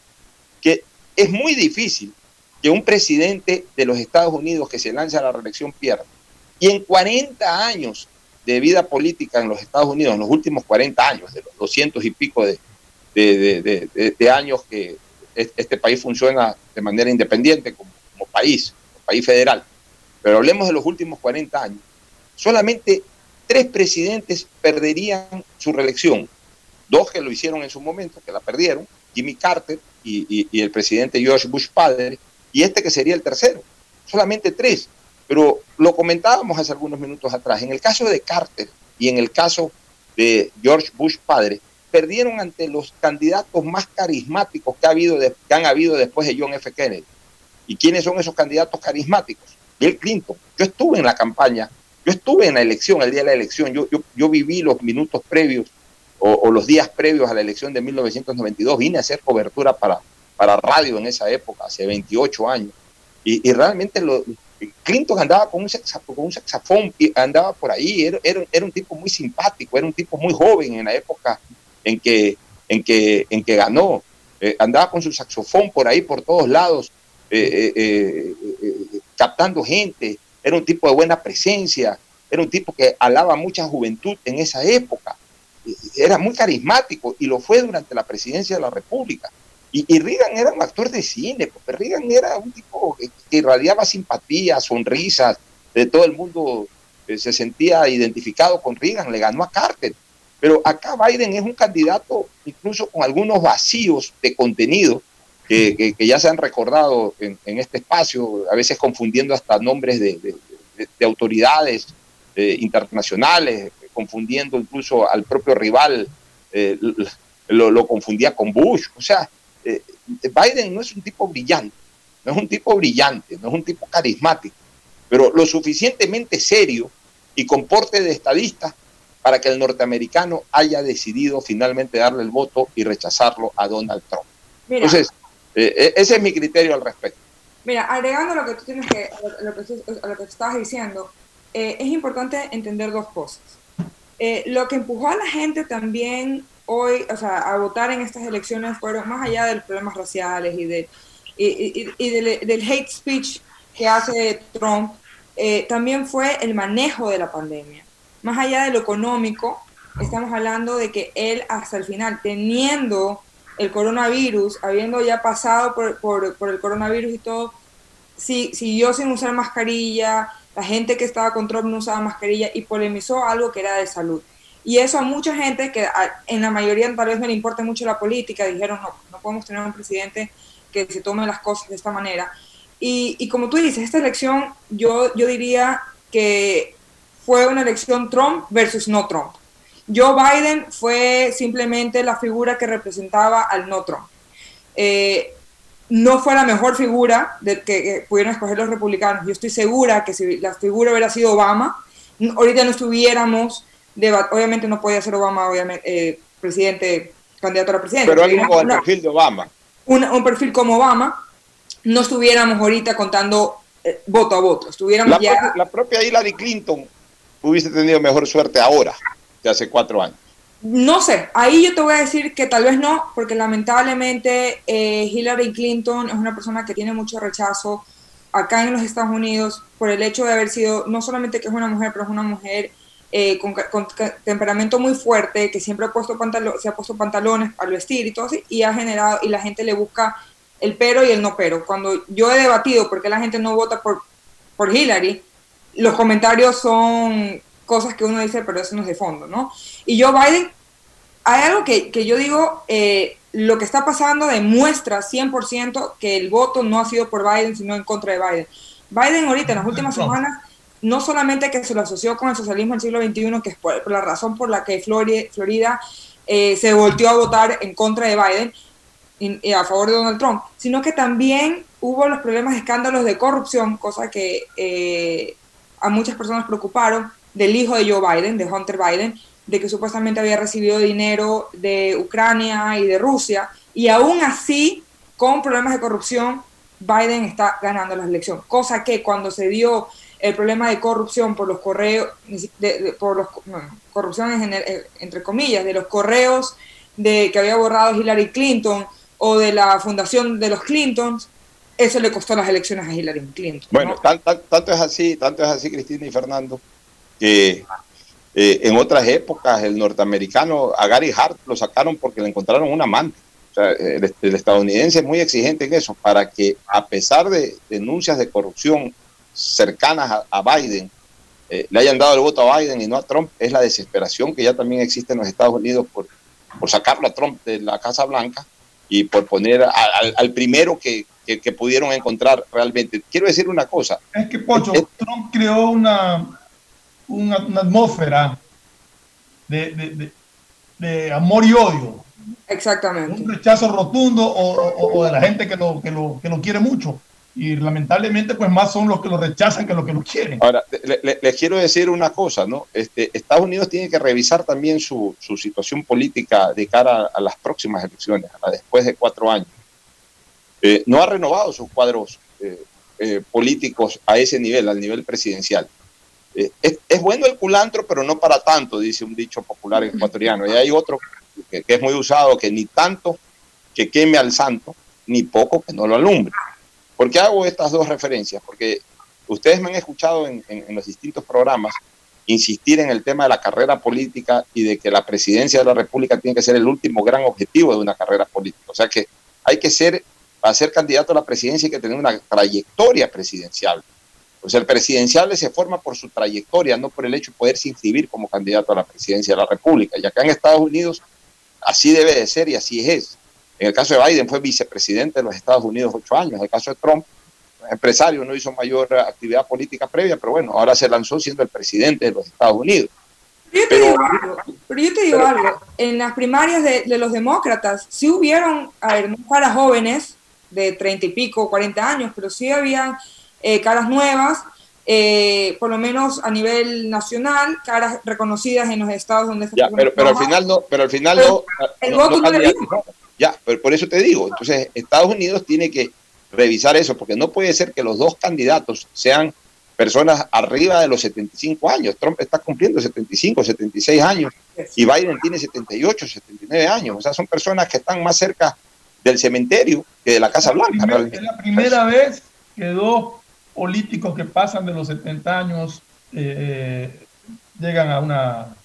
que es muy difícil que un presidente de los Estados Unidos que se lanza a la reelección pierda. Y en 40 años de vida política en los Estados Unidos, en los últimos 40 años, de los 200 y pico de, años que este país funciona de manera independiente como, como país, como país federal, pero hablemos de los últimos 40 años, solamente tres presidentes perderían su reelección. Dos que lo hicieron en su momento, que la perdieron, Jimmy Carter y, el presidente George Bush padre, y este que sería el tercero. Solamente tres. Pero lo comentábamos hace algunos minutos atrás. En el caso de Carter y en el caso de George Bush padre, perdieron ante los candidatos más carismáticos que, ha habido que han habido después de John F. Kennedy. ¿Y quiénes son esos candidatos carismáticos? Bill Clinton. Yo estuve en la campaña, yo estuve en la elección, el día de la elección, yo, yo, yo viví los minutos previos o, los días previos a la elección de 1992, vine a hacer cobertura para, para radio en esa época, hace 28 años. Y, realmente lo, Clinton andaba con un, con un saxofón, andaba por ahí, era, era, un tipo muy simpático, era un tipo muy joven en la época en que, en que, en que ganó. Eh, andaba con su saxofón por ahí, por todos lados, eh, eh, captando gente, era un tipo de buena presencia, era un tipo que alaba mucha juventud en esa época, era muy carismático y lo fue durante la presidencia de la República. Y, Reagan era un actor de cine, porque Reagan era un tipo que, irradiaba simpatía, sonrisas, de todo el mundo eh, se sentía identificado con Reagan, le ganó a Carter. Pero acá Biden es un candidato incluso con algunos vacíos de contenido que, ya se han recordado en, este espacio, a veces confundiendo hasta nombres de, autoridades eh, internacionales, confundiendo incluso al propio rival, eh, lo, confundía con Bush. O sea, eh, Biden no es un tipo brillante, no es un tipo brillante, no es un tipo carismático, pero lo suficientemente serio y con porte de estadista para que el norteamericano haya decidido finalmente darle el voto y rechazarlo a Donald Trump. Entonces, eh, ese es mi criterio al respecto.
Mira, agregando lo que tú tienes que, lo que, lo que estabas diciendo, es importante entender dos cosas. Eh, lo que empujó a la gente también hoy, o sea, a votar en estas elecciones fueron más allá de los problemas raciales y, de, y, del, hate speech que hace Trump, eh, también fue el manejo de la pandemia. Más allá de lo económico, estamos hablando de que él hasta el final, teniendo el coronavirus, habiendo ya pasado por, el coronavirus y todo, si, siguió sin usar mascarilla, la gente que estaba con Trump no usaba mascarilla y polemizó algo que era de salud. Y eso a mucha gente que en la mayoría tal vez no le importa mucho la política, dijeron, no, no podemos tener un presidente que se tome las cosas de esta manera. Y, y como tú dices, esta elección yo, yo diría que fue una elección Trump versus no Trump. Joe Biden fue simplemente la figura que representaba al no Trump. Eh, no fue la mejor figura de que, pudieron escoger los republicanos. Yo estoy segura que si la figura hubiera sido Obama, ahorita no estuviéramos, obviamente no podía ser Obama, obviamente, eh, presidente, candidato a la presidencia.
Pero alguien con el perfil de Obama.
un perfil como Obama, no estuviéramos ahorita contando eh, voto a voto. Estuviéramos
la, ya... la propia Hillary Clinton hubiese tenido mejor suerte ahora que hace cuatro años.
No sé, ahí yo te voy a decir que tal vez no, porque lamentablemente eh, Hillary Clinton es una persona que tiene mucho rechazo acá en los Estados Unidos por el hecho de haber sido, no solamente que es una mujer, pero es una mujer eh, con, temperamento muy fuerte, que siempre ha puesto se ha puesto pantalones al vestir y todo así, y ha generado, y la gente le busca el pero y el no pero. Cuando yo he debatido por qué la gente no vota por, por Hillary, los comentarios son cosas que uno dice, pero eso no es de fondo, ¿no? Y Joe Biden, hay algo que, que yo digo, eh, lo que está pasando demuestra 100% que el voto no ha sido por Biden, sino en contra de Biden. Biden ahorita, en las últimas semanas, no solamente que se lo asoció con el socialismo del siglo XXI, que es por, la razón por la que Florida, eh, se volteó a votar en contra de Biden y, a favor de Donald Trump, sino que también hubo los problemas de escándalos de corrupción, cosa que eh, a muchas personas preocuparon, del hijo de Joe Biden, de Hunter Biden, de que supuestamente había recibido dinero de Ucrania y de Rusia, y aún así, con problemas de corrupción, Biden está ganando la elección, cosa que cuando se dio el problema de corrupción por los correos, por los, corrupciones eh, entre comillas, de los correos de que había borrado Hillary Clinton o de la fundación de los Clintons, eso le costó las elecciones a Hillary Clinton.
Bueno, tanto es así, tanto es así, Cristina y Fernando, que eh, en otras épocas el norteamericano a Gary Hart lo sacaron porque le encontraron un amante. O sea, el, estadounidense es muy exigente en eso, para que a pesar de denuncias de corrupción cercanas a, Biden, eh, le hayan dado el voto a Biden y no a Trump, es la desesperación que ya también existe en los Estados Unidos por, por sacarlo a Trump de la Casa Blanca y por poner al primero que, que, pudieron encontrar realmente. Quiero decir una cosa.
Es que, Pocho, Trump creó una, una, atmósfera de, de, de, amor y odio.
Exactamente.
Un rechazo rotundo o, o, de la gente que lo, que, lo, que lo quiere mucho. Y lamentablemente, pues más son los que lo rechazan que los que lo quieren.
Ahora, les quiero decir una cosa, ¿no? Este, Estados Unidos tiene que revisar también su, su situación política de cara a, las próximas elecciones, a después de cuatro años. Eh, no ha renovado sus cuadros eh, eh, políticos a ese nivel, al nivel presidencial. Es, bueno el culantro, pero no para tanto, dice un dicho popular ecuatoriano. Y hay otro que, es muy usado, que ni tanto que queme al santo, ni poco que no lo alumbre. ¿Por qué hago estas dos referencias? Porque ustedes me han escuchado en, en los distintos programas insistir en el tema de la carrera política y de que la presidencia de la República tiene que ser el último gran objetivo de una carrera política. O sea que hay que ser para ser candidato a la presidencia hay que tener una trayectoria presidencial. Pues el presidencial se forma por su trayectoria, no por el hecho de poderse inscribir como candidato a la presidencia de la República. Y acá en Estados Unidos así debe de ser y así es. En el caso de Biden fue vicepresidente de los Estados Unidos ocho años. En el caso de Trump, empresario, no hizo mayor actividad política previa, pero bueno, ahora se lanzó siendo el presidente de los Estados Unidos.
Pero yo te, digo, algo, pero yo te digo algo, en las primarias de, de, los demócratas sí hubieron, a ver, no para jóvenes, de 30 y pico, 40 años, pero sí había eh, caras nuevas, eh, por lo menos a nivel nacional, caras reconocidas en los estados donde
se ya, pero, pero al final no, pero al final no, el voto no, Ya, pero por eso te digo, entonces Estados Unidos tiene que revisar eso, porque no puede ser que los dos candidatos sean personas arriba de los 75 años. Trump está cumpliendo 75, 76 años y Biden tiene 78, 79 años. O sea, son personas que están más cerca del cementerio que de la Casa Blanca.
es la primera vez que dos políticos que pasan de los 70 años eh, llegan a una...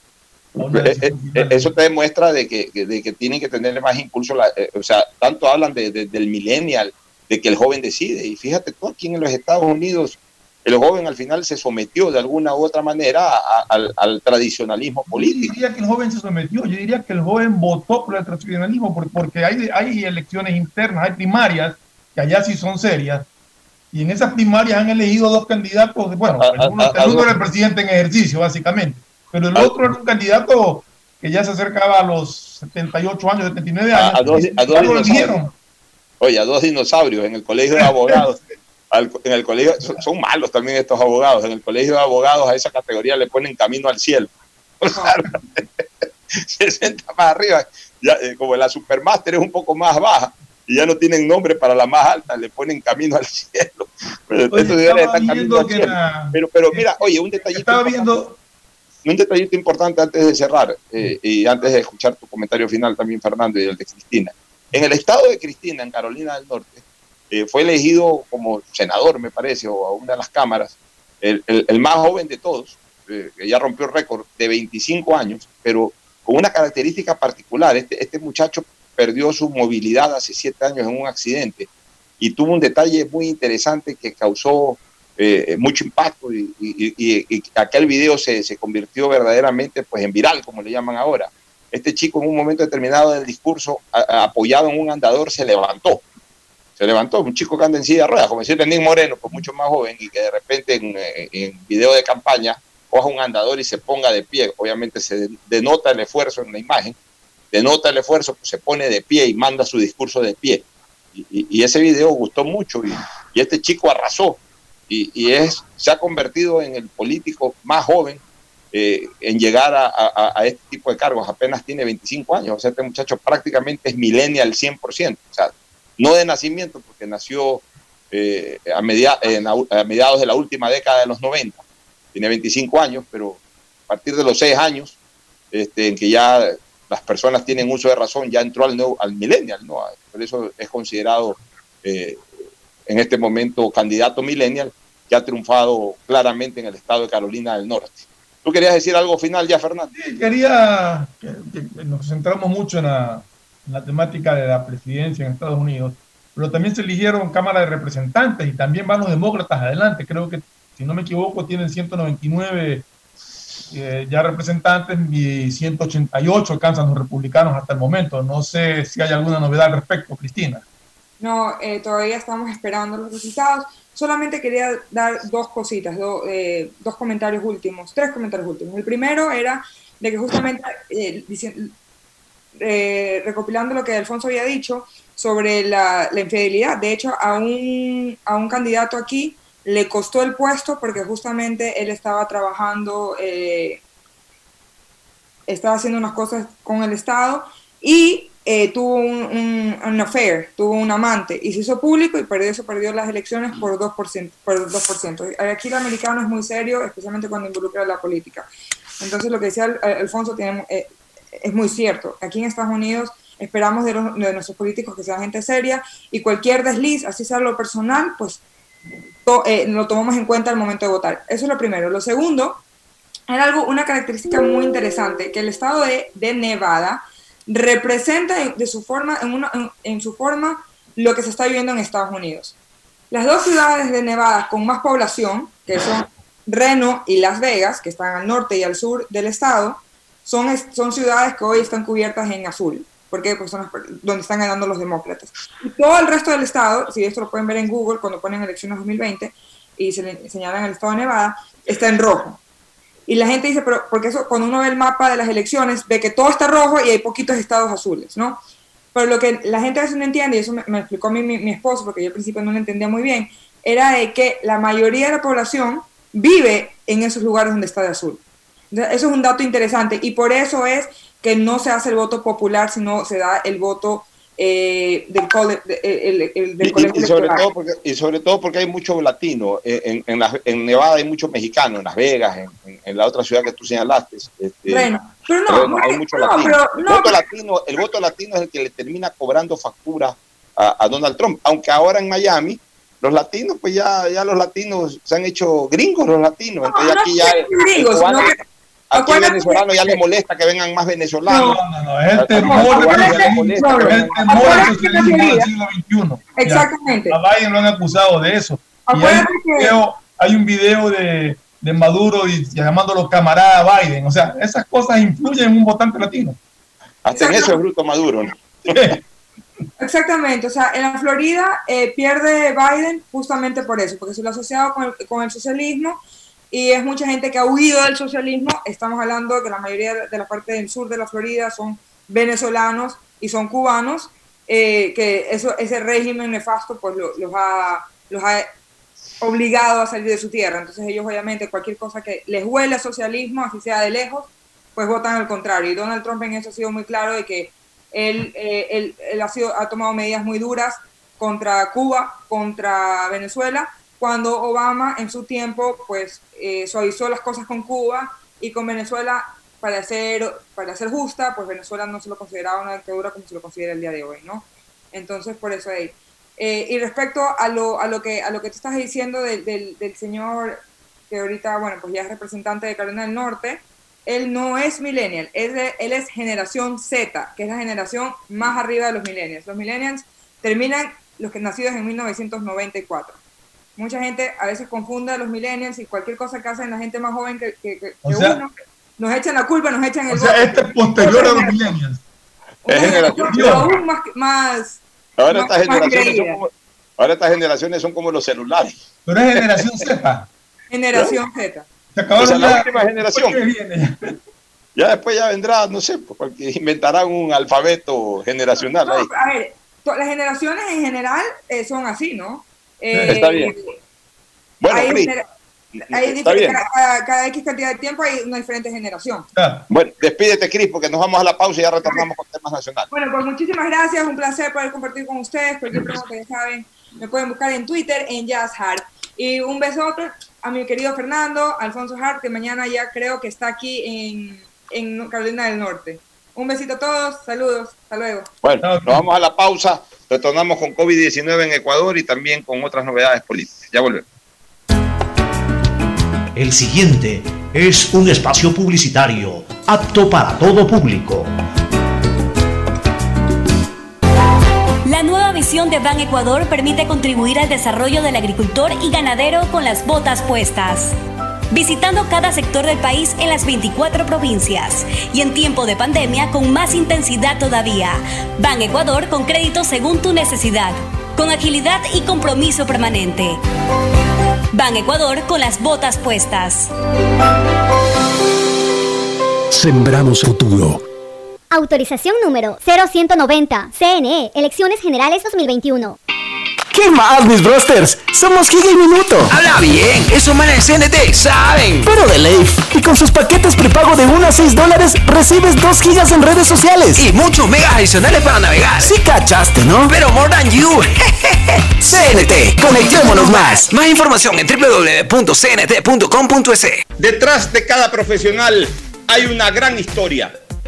Eh, eh, eso te demuestra de que, de que tienen que tener más impulso, o sea, tanto hablan de, del millennial, de que el joven decide, y fíjate tú aquí en los Estados Unidos, el joven al final se sometió de alguna u otra manera al, tradicionalismo político.
Yo diría que el joven se sometió, yo diría que el joven votó por el tradicionalismo porque hay, hay elecciones internas, hay primarias, que allá sí son serias, y en esas primarias han elegido dos candidatos, bueno, el uno, era el presidente en ejercicio, básicamente, pero el otro era un candidato que ya se acercaba a los 78 años, 79 años.
A, dos, dinosaurios. Oye, a dos dinosaurios en el colegio de abogados. en el colegio, son, malos también estos abogados, en el colegio de abogados a esa categoría le ponen camino al cielo. se sienta más arriba, ya, eh, como la Supermaster es un poco más baja y ya no tienen nombre para la más alta, le ponen camino al cielo. Pero, pero, mira, oye, un detallito.
Estaba viendo.
Un detallito importante antes de cerrar eh, y antes de escuchar tu comentario final también, Fernando, y el de Cristina. En el estado de Cristina, en Carolina del Norte, eh, fue elegido como senador, me parece, o a una de las cámaras, el, más joven de todos, eh, que ya rompió el récord de 25 años, pero con una característica particular. Este, este muchacho perdió su movilidad hace siete años en un accidente y tuvo un detalle muy interesante que causó eh, mucho impacto y, aquel video se, se, convirtió verdaderamente pues, en viral, como le llaman ahora. Este chico en un momento determinado del discurso, apoyado en un andador, se levantó se levantó, un chico que anda en silla de ruedas, como decir Nick Moreno, pues mucho más joven, y que de repente en, en, video de campaña coja un andador y se ponga de pie. Obviamente se denota el esfuerzo en la imagen, denota el esfuerzo, pues se pone de pie y manda su discurso de pie. Y, ese video gustó mucho y, este chico arrasó y, es, se ha convertido en el político más joven eh, en llegar a, este tipo de cargos. Apenas tiene 25 años, o sea, este muchacho prácticamente es millennial 100%. O sea, no de nacimiento, porque nació eh, a mediados de la última década de los 90. Tiene 25 años, pero a partir de los 6 años, este, en que ya las personas tienen uso de razón, ya entró al, nuevo, al millennial, ¿no? Por eso es considerado eh, en este momento candidato millennial, que ha triunfado claramente en el estado de Carolina del Norte. ¿Tú querías decir algo final ya, Fernando?
Sí, quería que, que nos centramos mucho en la, en la temática de la presidencia en Estados Unidos, pero también se eligieron Cámara de Representantes y también van los demócratas adelante. Creo que, si no me equivoco, tienen 199 eh, ya representantes y 188 alcanzan los republicanos hasta el momento. No sé si hay alguna novedad al respecto, Cristina.
No, eh, todavía estamos esperando los resultados. Solamente quería dar dos cositas, do- eh, dos comentarios últimos, tres comentarios últimos. El primero era de que justamente, eh, eh, recopilando lo que Alfonso había dicho sobre la, la infidelidad, de hecho a un, a un candidato aquí le costó el puesto porque justamente él estaba trabajando, eh, estaba haciendo unas cosas con el Estado y eh, tuvo un, affair, tuvo un amante y se hizo público y perdió, eso perdió las elecciones por 2%. Por 2%. Aquí el americano es muy serio, especialmente cuando involucra la política. Entonces lo que decía Al- Alfonso eh, es muy cierto. Aquí en Estados Unidos esperamos de, de nuestros políticos que sean gente seria y cualquier desliz, así sea lo personal, pues eh, lo tomamos en cuenta al momento de votar. Eso es lo primero. Lo segundo, era algo, una característica muy interesante, que el estado de, Nevada representa en- de su forma, en, una- en- su forma lo que se está viviendo en Estados Unidos. Las dos ciudades de Nevada con más población, que son Reno y Las Vegas, que están al norte y al sur del estado, son, son ciudades que hoy están cubiertas en azul, porque pues son las per- donde están ganando los demócratas. Y todo el resto del estado, si esto lo pueden ver en Google cuando ponen elecciones 2020 y se le señalan el estado de Nevada, está en rojo. Y la gente dice, pero porque eso, cuando uno ve el mapa de las elecciones, ve que todo está rojo y hay poquitos estados azules, ¿no? Pero lo que la gente a veces no entiende, y eso me, me explicó mi, mi esposo, porque yo al principio no lo entendía muy bien, era de que la mayoría de la población vive en esos lugares donde está de azul. Eso es un dato interesante y por eso es que no se hace el voto popular, sino se da el voto eh, del, cole- de- el- el- el- del
Y,
colegio
y- sobre todo porque, y sobre todo porque hay mucho latino. En, en, en Nevada hay muchos mexicanos, en Las Vegas, en, la otra ciudad que tú señalaste. este,
Bueno, pero no,
hay mucho
no,
latino.
pero
el, voto latino el voto latino es el que le termina cobrando factura a, a Donald Trump. Aunque ahora en Miami, los latinos, pues ya, ya los latinos se han hecho gringos los latinos. Entonces aquí ya
gringos,
el cubano-
no,
aquí venezolano ya le molesta que vengan más venezolanos.
No, no, no, es el temor, del siglo XXI.
Exactamente.
A Biden lo han acusado de eso. Y hay
Acuérdate
un
que-
video, hay un video de, de Maduro y, llamándolo camarada Biden. O sea, esas cosas influyen en un votante latino.
Hasta en eso es bruto Maduro. ¿no?
Exactamente, o sea, en la Florida eh, pierde Biden justamente por eso, porque se lo ha asociado con el, con el socialismo y es mucha gente que ha huido del socialismo. Estamos hablando de que la mayoría de la parte del sur de la Florida son venezolanos y son cubanos, eh, que eso, ese régimen nefasto pues lo- los, ha, los ha obligado a salir de su tierra. Entonces ellos obviamente cualquier cosa que les huele a socialismo, así sea de lejos, pues votan al contrario. Y Donald Trump en eso ha sido muy claro de que él, eh, él- él ha, sido, ha tomado medidas muy duras contra Cuba, contra Venezuela, cuando Obama en su tiempo pues eh, suavizó las cosas con Cuba y con Venezuela para ser, para ser justa, pues Venezuela no se lo consideraba una dictadura como se lo considera el día de hoy, ¿no? Entonces, por eso ahí. Eh, y respecto a lo, a, lo que, a lo que tú estás diciendo del, del, señor que ahorita, bueno, pues ya es representante de Carolina del Norte, él no es millennial, él, él es generación Z, que es la generación más arriba de los millennials. Los millennials terminan los que nacidos en 1994. Mucha gente a veces confunde a los millennials y cualquier cosa que hacen la gente más joven que, que- que-
O sea-
uno, nos echan la culpa, nos echan el
O sea, este es posterior a los millennials.
Es generación
aún más, más
Ahora
más-
estas
más
generaciones son como, ahora estas generaciones son como los celulares.
Pero es generación Z.
generación Z.
Se
Esa es la
ya-
última generación. Ya después ya vendrá, no sé, pues, porque inventarán un alfabeto generacional
No,
ahí.
a ver, las generaciones en general eh, son así, ¿no? Eh,
Está bien. Bueno,
hay
Cris,
genera- hay
está bien.
Cada, cada X cantidad de tiempo hay una diferente generación.
Bueno, despídete, Cris, porque nos vamos a la pausa y ya retornamos con temas nacionales.
Bueno, pues muchísimas gracias, un placer poder compartir con ustedes. Cualquier pregunta, ya saben, Me pueden buscar en Twitter en Jazz Hard. Y un besote a mi querido Fernando, Alfonso Hart, que mañana ya creo que está aquí en, en Carolina del Norte. Un besito a todos, saludos, hasta luego.
Bueno, nos vamos a la pausa, retornamos con COVID-19 en Ecuador y también con otras novedades políticas. Ya volvemos.
El siguiente es un espacio publicitario apto para todo público.
La nueva visión de Ban Ecuador permite contribuir al desarrollo del agricultor y ganadero con las botas puestas. Visitando cada sector del país en las 24 provincias y en tiempo de pandemia con más intensidad todavía. Ban Ecuador con crédito según tu necesidad, con agilidad y compromiso permanente. Ban Ecuador con las botas puestas.
Sembramos futuro.
Autorización número 0190. CNE, Elecciones Generales 2021.
¿Qué más, mis brosters? Somos Giga y Minuto.
Habla bien, esos manes de CNT saben.
Pero de Leif. Y con sus paquetes prepago de 1 a 6 dólares, recibes 2 gigas en redes sociales.
Y muchos megas adicionales para navegar.
Sí cachaste, ¿no?
Pero more than you.
CNT, conectémonos más.
Más información en www.cnt.com.es.
Detrás de cada profesional hay una gran historia.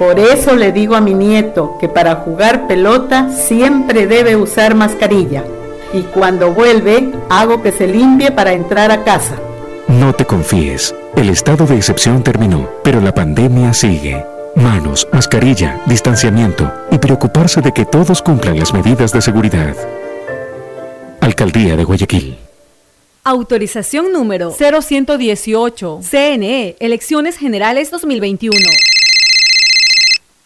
Por eso le digo a mi nieto que para jugar pelota siempre debe usar mascarilla. Y cuando vuelve, hago que se limpie para entrar a casa.
No te confíes. El estado de excepción terminó, pero la pandemia sigue. Manos, mascarilla, distanciamiento y preocuparse de que todos cumplan las medidas de seguridad. Alcaldía de Guayaquil.
Autorización número 0118. CNE, Elecciones Generales 2021.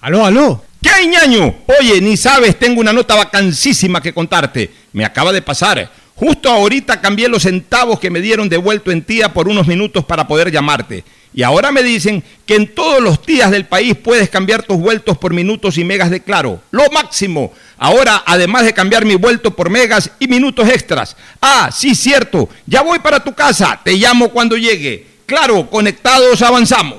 Aló, aló. ¿Qué hay, ñaño? Oye, ni sabes, tengo una nota vacancísima que contarte. Me acaba de pasar. Justo ahorita cambié los centavos que me dieron devuelto en tía por unos minutos para poder llamarte. Y ahora me dicen que en todos los días del país puedes cambiar tus vueltos por minutos y megas de claro. Lo máximo. Ahora, además de cambiar mi vuelto por megas y minutos extras. Ah, sí, cierto. Ya voy para tu casa. Te llamo cuando llegue. Claro, conectados avanzamos.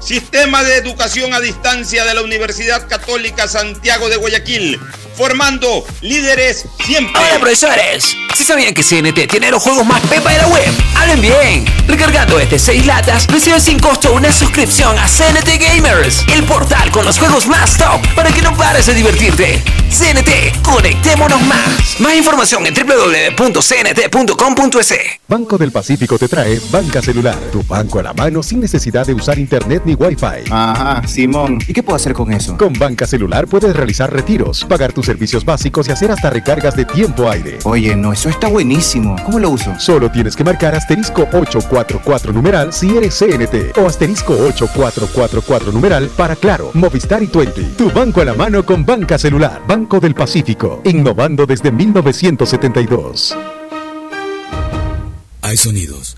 Sistema de Educación a Distancia de la Universidad Católica Santiago de Guayaquil, formando líderes siempre.
Hola profesores, si sabían que CNT tiene los juegos más pepa de la web, hablen bien. Recargando este 6 latas, reciben sin costo una suscripción a CNT Gamers, el portal con los juegos más top para que no pares de divertirte. CNT, conectémonos más. Más información en www.cnt.com.es.
Banco del Pacífico te trae Banca Celular, tu banco a la mano sin necesidad de usar internet ni wifi.
Ajá, Simón. ¿Y qué puedo hacer con eso?
Con Banca Celular puedes realizar retiros, pagar tus servicios básicos y hacer hasta recargas de tiempo aire.
Oye, no, eso está buenísimo. ¿Cómo lo uso?
Solo tienes que marcar asterisco 844 numeral si eres CNT o asterisco 8444 numeral para Claro, Movistar y 20. Tu banco a la mano con Banca Celular. Banco del Pacífico, innovando desde 1972.
Hay sonidos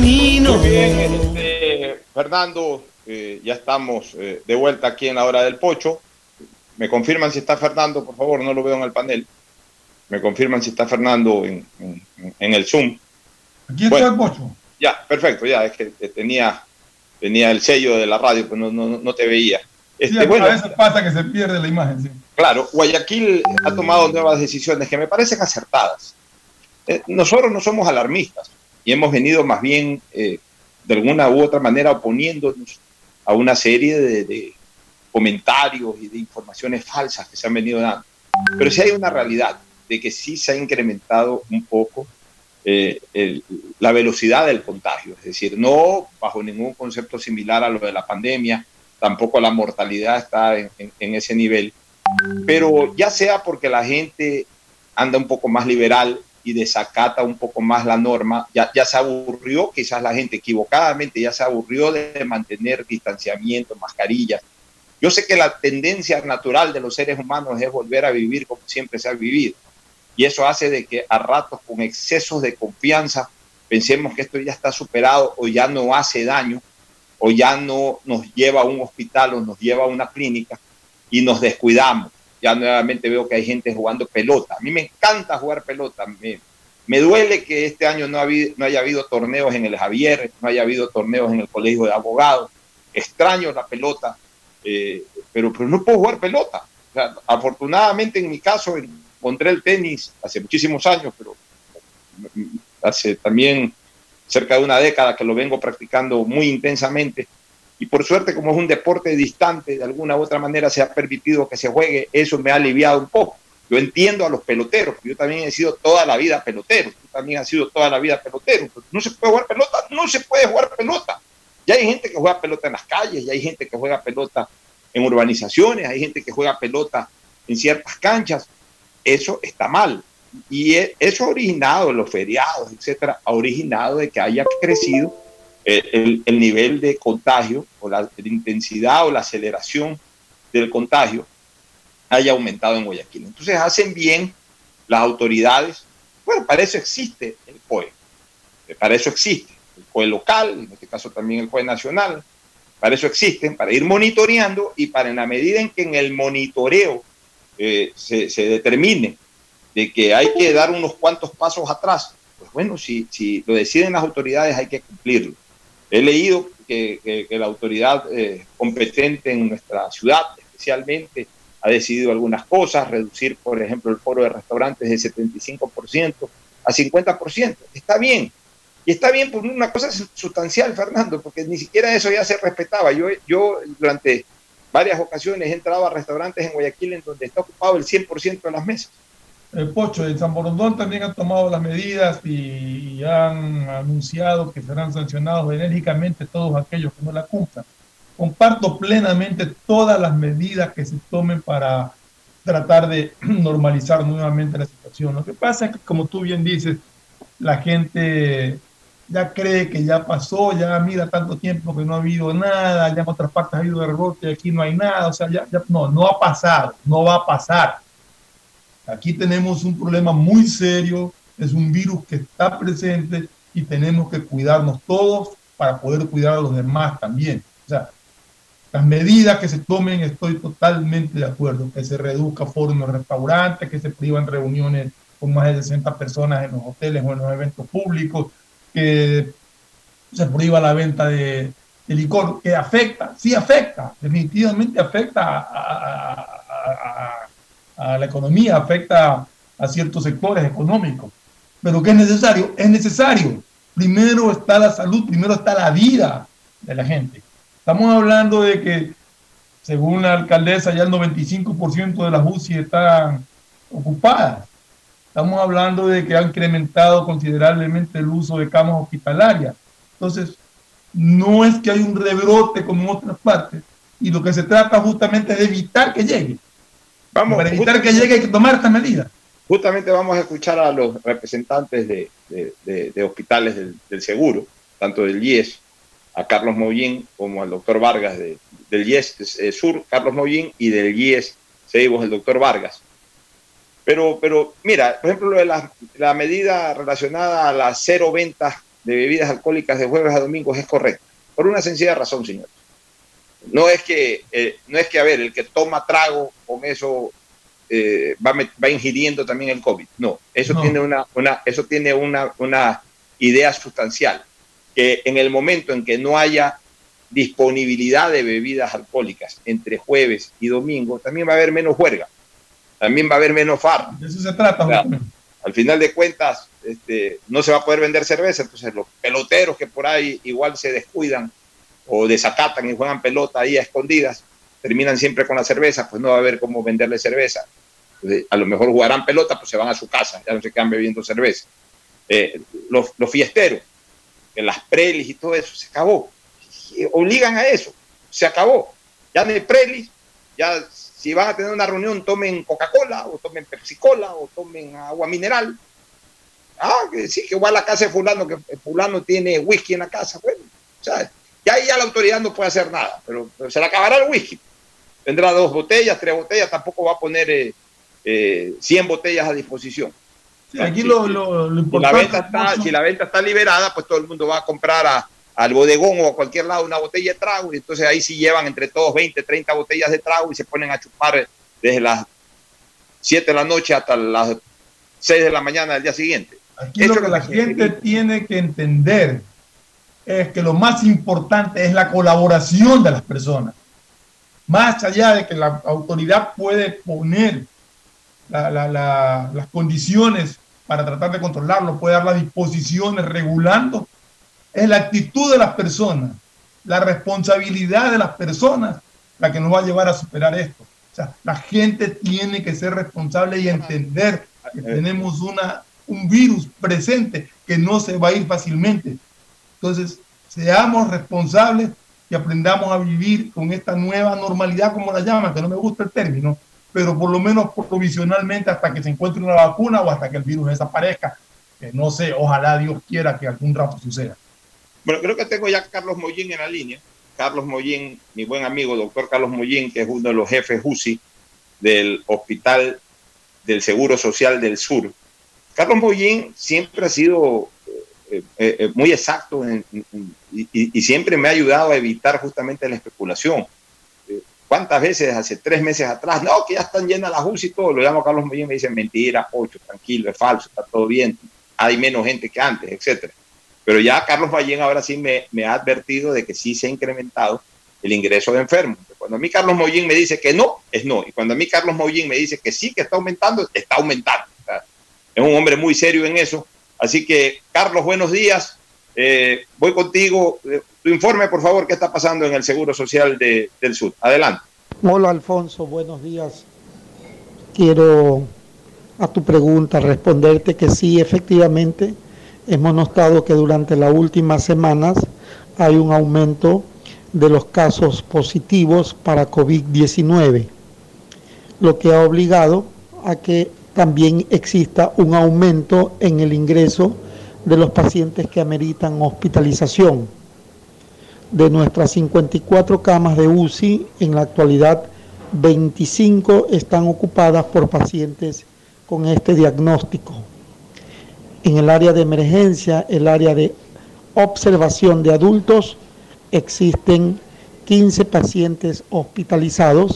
Camino. Muy bien, este, Fernando, eh, ya estamos eh, de vuelta aquí en la hora del pocho. Me confirman si está Fernando, por favor, no lo veo en el panel. Me confirman si está Fernando en, en- en el Zoom.
Aquí está
Bueno.
el pocho.
Ya, perfecto, ya, es que que tenía, tenía el sello de la radio, pero no, no, no te veía. Este,
Sí,
bueno,
a veces pasa que se pierde la imagen. Sí.
Claro, Guayaquil ha tomado nuevas decisiones que me parecen acertadas. Eh, nosotros no somos alarmistas y hemos venido más bien, eh, de alguna u otra manera, oponiéndonos a una serie de, de comentarios y de informaciones falsas que se han venido dando. Pero sí hay una realidad de que sí se ha incrementado un poco eh, el- la velocidad del contagio, es decir, no bajo ningún concepto similar a lo de la pandemia, tampoco la mortalidad está en- en- en ese nivel, pero ya sea porque la gente anda un poco más liberal y desacata un poco más la norma, ya, ya se aburrió, quizás la gente equivocadamente ya se aburrió de mantener distanciamiento, mascarillas. Yo sé que la tendencia natural de los seres humanos es volver a vivir como siempre se ha vivido. Y eso hace de que a ratos con excesos de confianza pensemos que esto ya está superado o ya no hace daño o ya no nos lleva a un hospital o nos lleva a una clínica y nos descuidamos. Ya nuevamente veo que hay gente jugando pelota. A mí me encanta jugar pelota. Me, me duele que este año no, ha habido- no haya habido torneos en el Javier, no haya habido torneos en el Colegio de Abogados. Extraño la pelota, eh, pero, pero no puedo jugar pelota. Afortunadamente en mi caso encontré el tenis hace muchísimos años, pero mm, hace también cerca de una década que lo vengo practicando muy intensamente. Y por suerte, como es un deporte distante, de alguna u otra manera se ha permitido que se juegue, eso me ha aliviado un poco. Yo entiendo a los peloteros, yo también he sido toda la vida pelotero, tú también has sido toda la vida pelotero. No se puede jugar pelota, no se puede jugar pelota. Ya hay gente que juega pelota en las calles, ya hay gente que juega pelota en urbanizaciones, hay gente que juega pelota en ciertas canchas. Eso está mal. Y e- eso ha originado, los feriados, etcétera, ha originado de que haya crecido el, el nivel de contagio o la, intensidad o la aceleración del contagio haya aumentado en Guayaquil. Entonces hacen bien las autoridades, bueno, para eso existe el COE, eh, para eso existe el COE local, en este caso también el COE nacional, para eso existen, para ir monitoreando y para en la medida en que en el monitoreo eh, se, se determine de que hay que dar unos cuantos pasos atrás, pues bueno, si, si lo deciden las autoridades hay que cumplirlo. He leído que, la autoridad eh, competente en nuestra ciudad, especialmente, ha decidido algunas cosas, reducir, por ejemplo, el foro de restaurantes de 75% a 50%. Está bien. Y está bien por una cosa sustancial, Fernando, porque ni siquiera eso ya se respetaba. Yo, yo durante varias ocasiones he entrado a restaurantes en Guayaquil en donde está ocupado el 100% de las mesas.
El Pocho, en San Borondón también han tomado las medidas y, y han anunciado que serán sancionados enérgicamente todos aquellos que no la cumplan. Comparto plenamente todas las medidas que se tomen para tratar de normalizar nuevamente la situación. Lo que pasa es que, como tú bien dices, la gente ya cree que ya pasó, ya mira tanto tiempo que no ha habido nada, ya en otras partes ha habido rebote, aquí no hay nada, o sea, ya, ya no, no ha pasado, no va a pasar. Aquí tenemos un problema muy serio, es un virus que está presente y tenemos que cuidarnos todos para poder cuidar a los demás también. O sea, las medidas que se tomen estoy totalmente de acuerdo, que se reduzca foro en los restaurantes, que se privan reuniones con más de 60 personas en los hoteles o en los eventos públicos, que se prohíba la venta de, de licor, que afecta, sí afecta, definitivamente afecta a, a- a- a la economía, afecta a ciertos sectores económicos. Pero que es necesario, es necesario. Primero está la salud, primero está la vida de la gente. Estamos hablando de que, según la alcaldesa, ya el 95% de las UCI están ocupadas. Estamos hablando de que ha incrementado considerablemente el uso de camas hospitalarias. Entonces, no es que hay un rebrote como en otras partes, y lo que se trata justamente es de evitar que llegue.
Vamos,
Para evitar que llegue hay que tomar estas medidas.
Justamente vamos a escuchar a los representantes de, de- de- de hospitales del, del seguro, tanto del IES, a Carlos Mollín, como al doctor Vargas de- del IES eh, Sur, Carlos Mollín, y del IES Seibos, el doctor Vargas. Pero, pero mira, por ejemplo, lo de la, la medida relacionada a las cero ventas de bebidas alcohólicas de jueves a domingos es correcta, por una sencilla razón, señor. No es que, eh, no es que, a ver, el que toma trago con eso eh, va, va ingiriendo también el COVID. No, eso
No.
tiene, una, una, eso tiene una, una idea sustancial, que en el momento en que no haya disponibilidad de bebidas alcohólicas entre jueves y domingo, también va a haber menos juerga, también va a haber menos farra.
De eso se trata.
O sea,
justamente.
al final de cuentas, este, no se va a poder vender cerveza, entonces los peloteros que por ahí igual se descuidan o desacatan y juegan pelota ahí a escondidas, terminan siempre con la cerveza, pues no va a haber cómo venderle cerveza. A lo mejor jugarán pelota, pues se van a su casa, ya no se quedan bebiendo cerveza. Eh, los, los fiesteros, las prelis y todo eso, se acabó. Obligan a eso, se acabó. Ya no hay prelis, ya si van a tener una reunión, tomen Coca-Cola, o tomen Pepsi-Cola, o tomen agua mineral. Ah, que sí, que va a la casa de fulano, que fulano tiene whisky en la casa. Bueno, o ya ahí ya la autoridad no puede hacer nada, pero, pero se le acabará el whisky. Tendrá dos botellas, tres botellas, tampoco va a poner eh, eh, 100 botellas a disposición.
Sí, aquí lo, lo, lo
Si la,
importante
venta está,
Alfonso,
si la venta está liberada, pues todo el mundo va a comprar a- al bodegón o a cualquier lado una botella de trago y entonces ahí sí llevan entre todos 20, 30 botellas de trago y se ponen a chupar desde las 7 de la noche hasta las 6 de la mañana del día siguiente.
Aquí
Eso
lo que la
lo
gente tiene que entender es que lo más importante es la colaboración de las personas. Más allá de que la autoridad puede poner la- la- la- las condiciones para tratar de controlarlo, puede dar las disposiciones regulando, es la actitud de las personas, la responsabilidad de las personas la que nos va a llevar a superar esto. O sea, la gente tiene que ser responsable y entender que tenemos una, un virus presente que no se va a ir fácilmente. Entonces, seamos responsables y aprendamos a vivir con esta nueva normalidad, como la llaman, que no me gusta el término, pero por lo menos provisionalmente hasta que se encuentre una vacuna o hasta que el virus desaparezca. Que no sé, ojalá Dios quiera que algún rato suceda.
Bueno, creo que tengo ya a Carlos Mollín en la línea. Carlos Mollín, mi buen amigo, doctor Carlos Mollín, que es uno de los jefes UCI del Hospital del Seguro Social del Sur. Carlos Mollín siempre ha sido eh, eh, eh, muy exacto y, siempre me ha ayudado a evitar justamente la especulación. ¿Cuántas veces hace tres meses atrás? No, que ya están llenas las UCI y todo. Lo llamo Carlos Mollín y me dice, mentira, Pocho, tranquilo, es falso, está todo bien. Hay menos gente que antes, etcétera. Pero ya Carlos Ballén ahora sí me, ha advertido de que sí se ha incrementado el ingreso de enfermos. Cuando a mí Carlos Mollín me dice que no, es no. Y cuando a mí Carlos Mollín me dice que sí, que está aumentando, está aumentando. Es un hombre muy serio en eso. Así que, Carlos, buenos días. Eh, voy contigo. Eh, tu informe, por favor, qué está pasando en el Seguro Social de- del Sur. Adelante.
Hola Alfonso, buenos días. Quiero a tu pregunta responderte que sí, efectivamente, hemos notado que durante las últimas semanas hay un aumento de los casos positivos para COVID-19, lo que ha obligado a que también exista un aumento en el ingreso de los pacientes que ameritan hospitalización. De nuestras 54 camas de UCI, en la actualidad 25 están ocupadas por pacientes con este diagnóstico. En el área de emergencia, el área de observación de adultos, existen 15 pacientes hospitalizados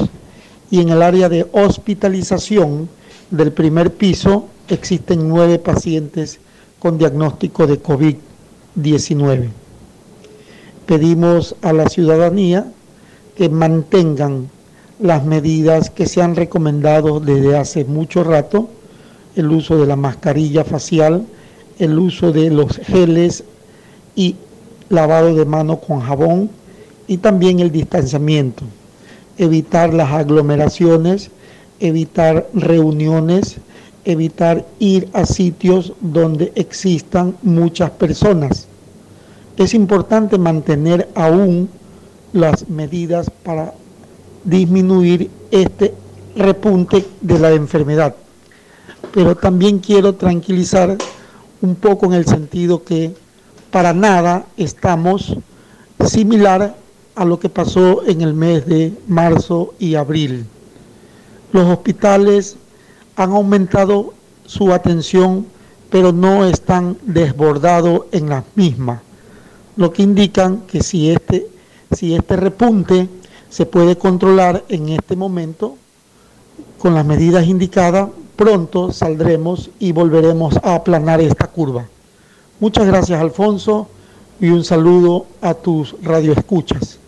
y en el área de hospitalización del primer piso existen nueve pacientes con diagnóstico de COVID-19. Pedimos a la ciudadanía que mantengan las medidas que se han recomendado desde hace mucho rato, el uso de la mascarilla facial, el uso de los geles y lavado de mano con jabón y también el distanciamiento, evitar las aglomeraciones, evitar reuniones, evitar ir a sitios donde existan muchas personas. Es importante mantener aún las medidas para disminuir este repunte de la enfermedad. Pero también quiero tranquilizar un poco en el sentido que para nada estamos similar a lo que pasó en el mes de marzo y abril. Los hospitales han aumentado su atención, pero no están desbordados en las mismas, lo que indican que si este, si este repunte se puede controlar en este momento, con las medidas indicadas, pronto saldremos y volveremos a aplanar esta curva. Muchas gracias, Alfonso, y un saludo a tus radioescuchas.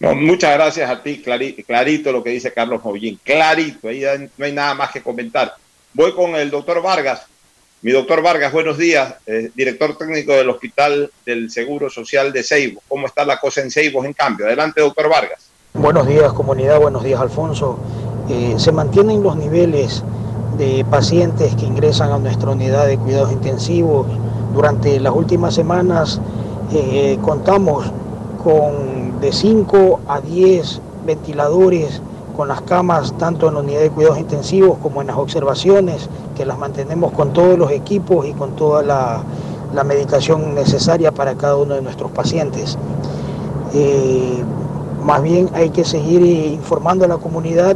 No, muchas gracias a ti, clarito, lo que dice Carlos Mollín, clarito, ahí no hay nada más que comentar. Voy con el doctor Vargas. Mi doctor Vargas, buenos días, eh, director técnico del Hospital del Seguro Social de Ceibo. ¿Cómo está la cosa en Ceibo en cambio? Adelante, doctor Vargas.
Buenos días, comunidad, buenos días, Alfonso. Eh, se mantienen los niveles de pacientes que ingresan a nuestra unidad de cuidados intensivos. Durante las últimas semanas eh, contamos con de 5 a 10 ventiladores con las camas tanto en la unidad de cuidados intensivos como en las observaciones, que las mantenemos con todos los equipos y con toda la, medicación necesaria para cada uno de nuestros pacientes. Eh, más bien hay que seguir informando a la comunidad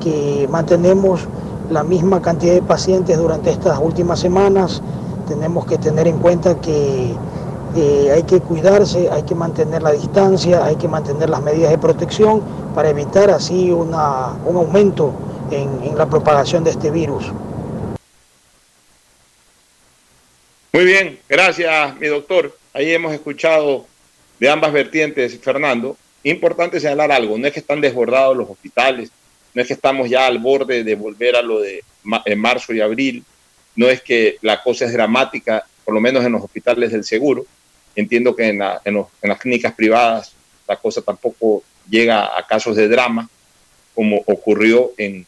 que mantenemos la misma cantidad de pacientes durante estas últimas semanas. Tenemos que tener en cuenta que eh, hay que cuidarse, hay que mantener la distancia, hay que mantener las medidas de protección para evitar así una, un aumento en, en la propagación de este virus.
Muy bien, gracias mi doctor. Ahí hemos escuchado de ambas vertientes, Fernando. Importante señalar algo, no es que están desbordados los hospitales, no es que estamos ya al borde de volver a lo de marzo y abril, no es que la cosa es dramática, por lo menos en los hospitales del seguro. Entiendo que en, las clínicas privadas la cosa tampoco llega a casos de drama, como ocurrió en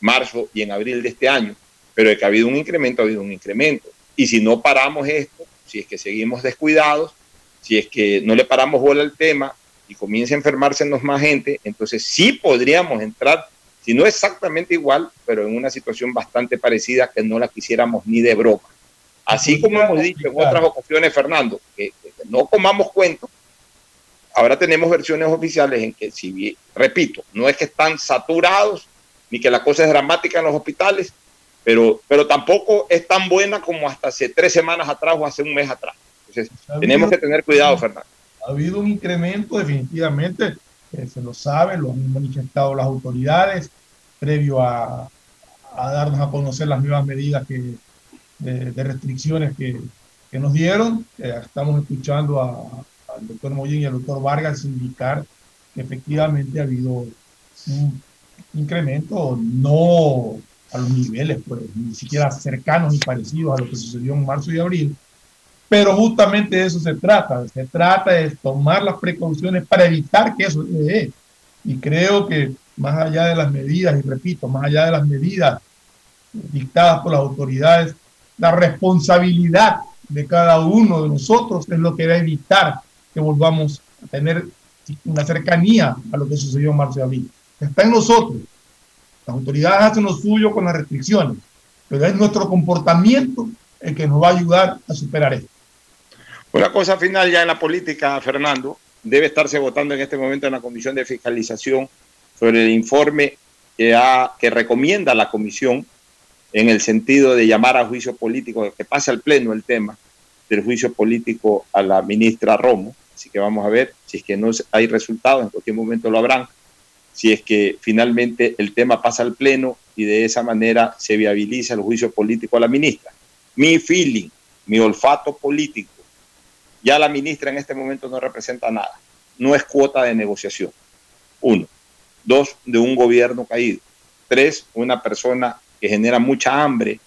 marzo y en abril de este año, pero de que ha habido un incremento, ha habido un incremento. Y si no paramos esto, si es que seguimos descuidados, si es que no le paramos bola al tema y comienza a enfermarse más gente, entonces sí podríamos entrar si no exactamente igual, pero en una situación bastante parecida que no la quisiéramos ni de broma. Así como hemos dicho en otras ocasiones, Fernando, que, no comamos cuentos, ahora tenemos versiones oficiales en que, si repito, no es que están saturados ni que la cosa es dramática en los hospitales, pero, pero tampoco es tan buena como hasta hace tres semanas atrás o hace un mes atrás. Entonces, tenemos que tener cuidado, Fernando.
Ha habido un incremento definitivamente se lo sabe, lo han manifestado las autoridades previo a, darnos a conocer las nuevas medidas que, de, restricciones que, nos dieron. Eh, estamos escuchando al doctor Mollín y al doctor Vargas indicar que efectivamente ha habido un incremento, no a los niveles, pues, ni siquiera cercanos ni parecidos a lo que sucedió en marzo y abril, pero justamente de eso se trata. Se trata de tomar las precauciones para evitar que eso dé. Y creo que más allá de las medidas, y repito, más allá de las medidas dictadas por las autoridades, la responsabilidad de cada uno de nosotros es lo que va a evitar que volvamos a tener una cercanía a lo que sucedió en marzo y abril. Está en nosotros. Las autoridades hacen lo suyo con las restricciones, pero es nuestro comportamiento el que nos va a ayudar a superar esto.
Una cosa final ya en la política, Fernando, debe estarse votando en este momento en la Comisión de Fiscalización sobre el informe que, ha, que recomienda la Comisión en el sentido de llamar a juicio político, que pase al Pleno el tema del juicio político a la ministra Romo. Así que vamos a ver si es que no hay resultados, en cualquier momento lo habrán. Si es que finalmente el tema pasa al Pleno y de esa manera se viabiliza el juicio político a la ministra. Mi feeling, mi olfato político, ya la ministra en este momento no representa nada, no es cuota de negociación. Uno. Dos, de un gobierno caído. Tres, una persona que genera mucha hambre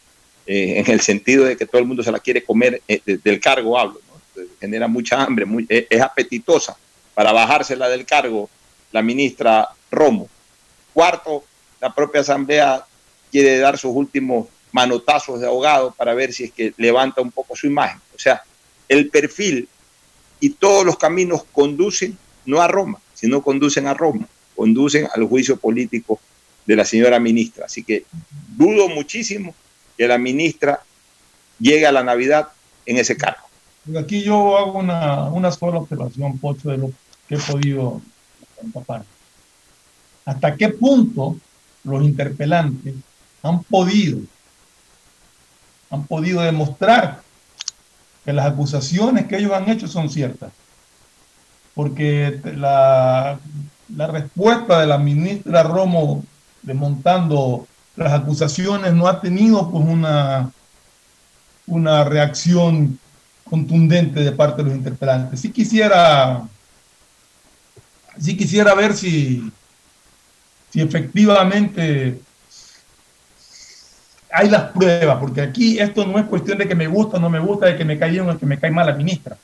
eh, en el sentido de que todo el mundo se la quiere comer, eh, del cargo hablo, genera mucha hambre, es, es apetitosa para bajársela del cargo la ministra Romo. Cuarto, la propia Asamblea quiere dar sus últimos manotazos de ahogado para ver si es que levanta un poco su imagen. O sea, el perfil y todos los caminos conducen no a Roma, sino conducen a Roma, conducen al juicio político de la señora ministra. Así que dudo muchísimo que la ministra llegue a la Navidad en ese cargo.
Aquí yo hago una, una sola observación, Pocho, de lo que he podido empapar. ¿Hasta qué punto los interpelantes han podido, han podido demostrar que las acusaciones que ellos han hecho son ciertas? Porque la, la respuesta de la ministra Romo desmontando las acusaciones no ha tenido pues una, una reacción contundente de parte de los interpelantes. Sí quisiera, quisiera ver si, si efectivamente hay las pruebas, porque aquí esto no es cuestión de que me gusta o no me gusta, de que me cae bien o que me cae mal la ministra.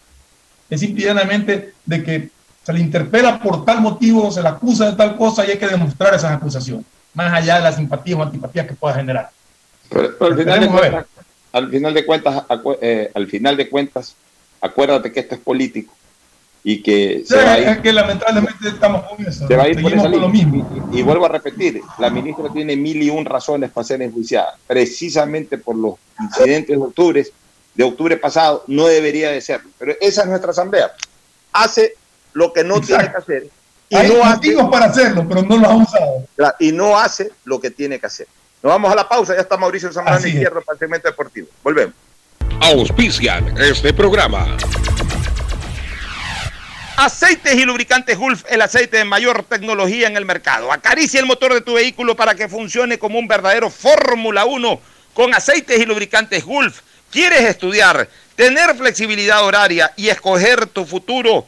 Es simplemente de que se le interpela por tal motivo, se le acusa de tal cosa y hay que demostrar esas acusaciones, más allá de las simpatías o antipatías que pueda generar.
Pero, al, final de cuentas, al, final de cuentas, eh, al final de cuentas, acuérdate que esto es político y que
sí, va a ir, es que lamentablemente estamos con eso.
Se va a ir por esa lo mismo. Y, y, vuelvo a repetir, la ministra tiene mil y un razones para ser enjuiciada, precisamente por los incidentes de octubre, de octubre pasado, no debería de serlo. Pero esa es nuestra asamblea. Hace lo que no Exacto. tiene que hacer.
Y Hay no motivos hace, para hacerlo, pero no lo ha usado.
Y no hace lo que tiene que hacer. Nos vamos a la pausa, ya está Mauricio Zambrano Izquierdo para el segmento deportivo. Volvemos.
Auspician este programa.
Aceites y lubricantes Gulf, el aceite de mayor tecnología en el mercado. Acaricia el motor de tu vehículo para que funcione como un verdadero Fórmula 1 con aceites y lubricantes Gulf. ¿Quieres estudiar, tener flexibilidad horaria y escoger tu futuro?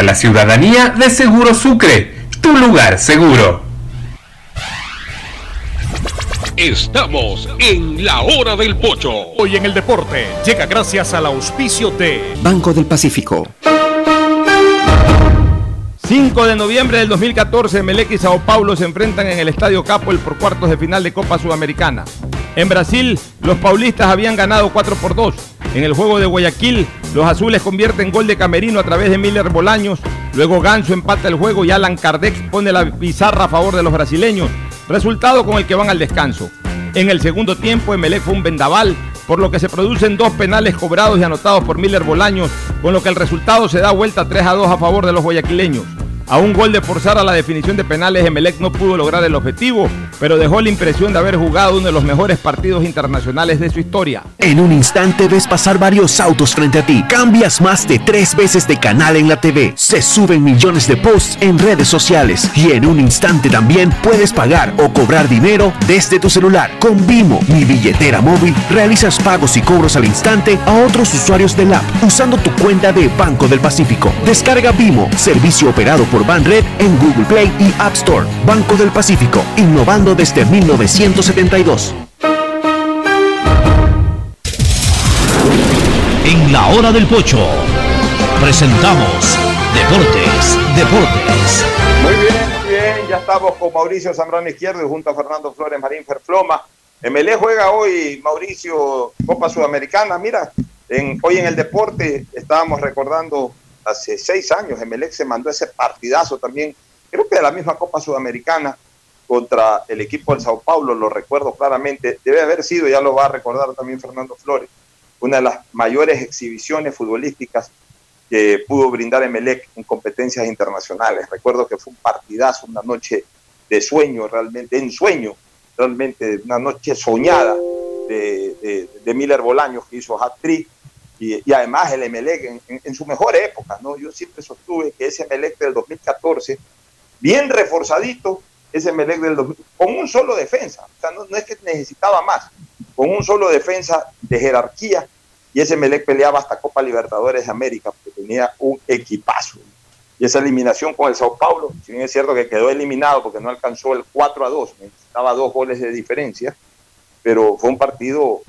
A la ciudadanía de Seguro Sucre, tu lugar seguro.
Estamos en la hora del pocho.
Hoy en el deporte llega gracias al auspicio de
Banco del Pacífico.
5 de noviembre del 2014, Melec y Sao Paulo se enfrentan en el Estadio Capo el por cuartos de final de Copa Sudamericana. En Brasil, los paulistas habían ganado 4 por 2. En el juego de Guayaquil, los azules convierten gol de Camerino a través de Miller Bolaños. Luego Ganso empata el juego y Alan Kardec pone la pizarra a favor de los brasileños. Resultado con el que van al descanso. En el segundo tiempo, Emelec fue un vendaval, por lo que se producen dos penales cobrados y anotados por Miller Bolaños, con lo que el resultado se da vuelta 3 a 2 a favor de los guayaquileños. A un gol de forzar a la definición de penales, Emelec no pudo lograr el objetivo, pero dejó la impresión de haber jugado uno de los mejores partidos internacionales de su historia.
En un instante ves pasar varios autos frente a ti. Cambias más de tres veces de canal en la TV. Se suben millones de posts en redes sociales. Y en un instante también puedes pagar o cobrar dinero desde tu celular. Con Vimo, mi billetera móvil, realizas pagos y cobros al instante a otros usuarios del app usando tu cuenta de Banco del Pacífico. Descarga Vimo, servicio operado por Banred en Google Play y App Store. Banco del Pacífico, innovando desde 1972.
En la hora del pocho presentamos Deportes, Deportes.
Muy bien, muy bien. Ya estamos con Mauricio Zambrano Izquierdo y junto a Fernando Flores Marín Ferfloma. MLE juega hoy, Mauricio, Copa Sudamericana. Mira, en, hoy en el deporte estábamos recordando hace seis años, Emelec se mandó ese partidazo también, creo que de la misma Copa Sudamericana contra el equipo del Sao Paulo, lo recuerdo claramente, debe haber sido, ya lo va a recordar también Fernando Flores, una de las mayores exhibiciones futbolísticas que pudo brindar Emelec en competencias internacionales. Recuerdo que fue un partidazo, una noche de sueño realmente, en sueño, realmente una noche soñada de, Miller Bolaños que hizo hat-trick y, y, además el Emelec en, su mejor época, ¿no? Yo siempre sostuve que ese Emelec del 2014, bien reforzadito, ese Emelec del 2000, con un solo defensa, o sea, no, no, es que necesitaba más, con un solo defensa de jerarquía, y ese Emelec peleaba hasta Copa Libertadores de América, porque tenía un equipazo. Y esa eliminación con el Sao Paulo, si bien es cierto que quedó eliminado porque no alcanzó el 4 a 2, necesitaba dos goles de diferencia, pero fue un partido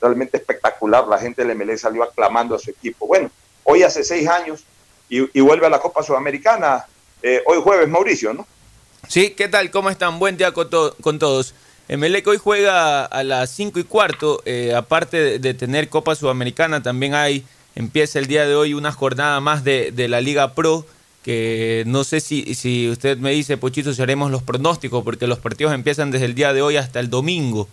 realmente espectacular. La gente del MLE salió aclamando a su equipo. Bueno, hoy hace seis años y, y vuelve a la Copa Sudamericana. Eh, hoy jueves, Mauricio, ¿no?
Sí, ¿qué tal? ¿Cómo están? Buen día con, to con todos. Emelec hoy juega a las 5 y cuarto. Eh, aparte de, de, tener Copa Sudamericana, también hay, empieza el día de hoy una jornada más de, de la Liga Pro. Que no sé si, si usted me dice, Pochito, si haremos los pronósticos, porque los partidos empiezan desde el día de hoy hasta el domingo.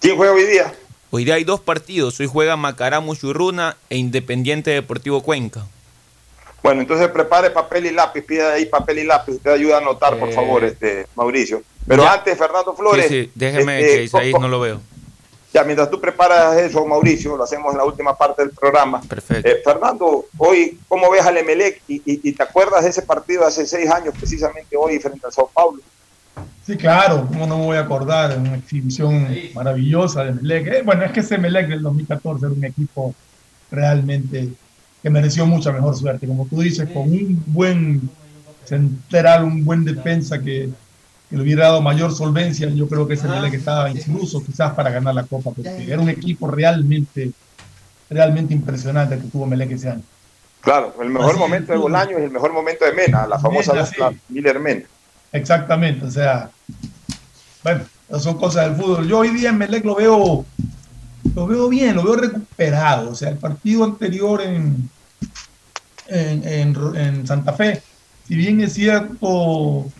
¿Quién juega hoy día?
Hoy día hay dos partidos. Hoy juega Macaramu Churruna e Independiente Deportivo Cuenca.
Bueno, entonces prepare papel y lápiz, pide ahí papel y lápiz. Usted ayuda a anotar, por eh... favor, este Mauricio. Pero ya. antes, Fernando Flores.
Sí, sí. déjeme este, que Isaí no lo veo.
Ya, mientras tú preparas eso, Mauricio, lo hacemos en la última parte del programa.
Perfecto.
Eh, Fernando, hoy, ¿cómo ves al Emelec? Y, y, y, te acuerdas de ese partido de hace seis años, precisamente hoy, frente al Sao Paulo?
Sí, claro, cómo no me voy a acordar, una exhibición maravillosa de Melec. Eh, bueno, es que ese Melec del 2014 era un equipo realmente que mereció mucha mejor suerte, como tú dices, con un buen central, un buen defensa que, que le hubiera dado mayor solvencia, yo creo que ese Melec estaba incluso quizás para ganar la Copa, porque era un equipo realmente, realmente impresionante que tuvo Melec ese año.
Claro, el mejor Así momento de Bolaño y el mejor momento de Mena, la famosa Mena, sí. Miller Mena.
Exactamente, o sea, bueno, son cosas del fútbol. Yo hoy día en Melec lo veo, lo veo bien, lo veo recuperado. O sea, el partido anterior en, en, en, en Santa Fe, si bien es cierto,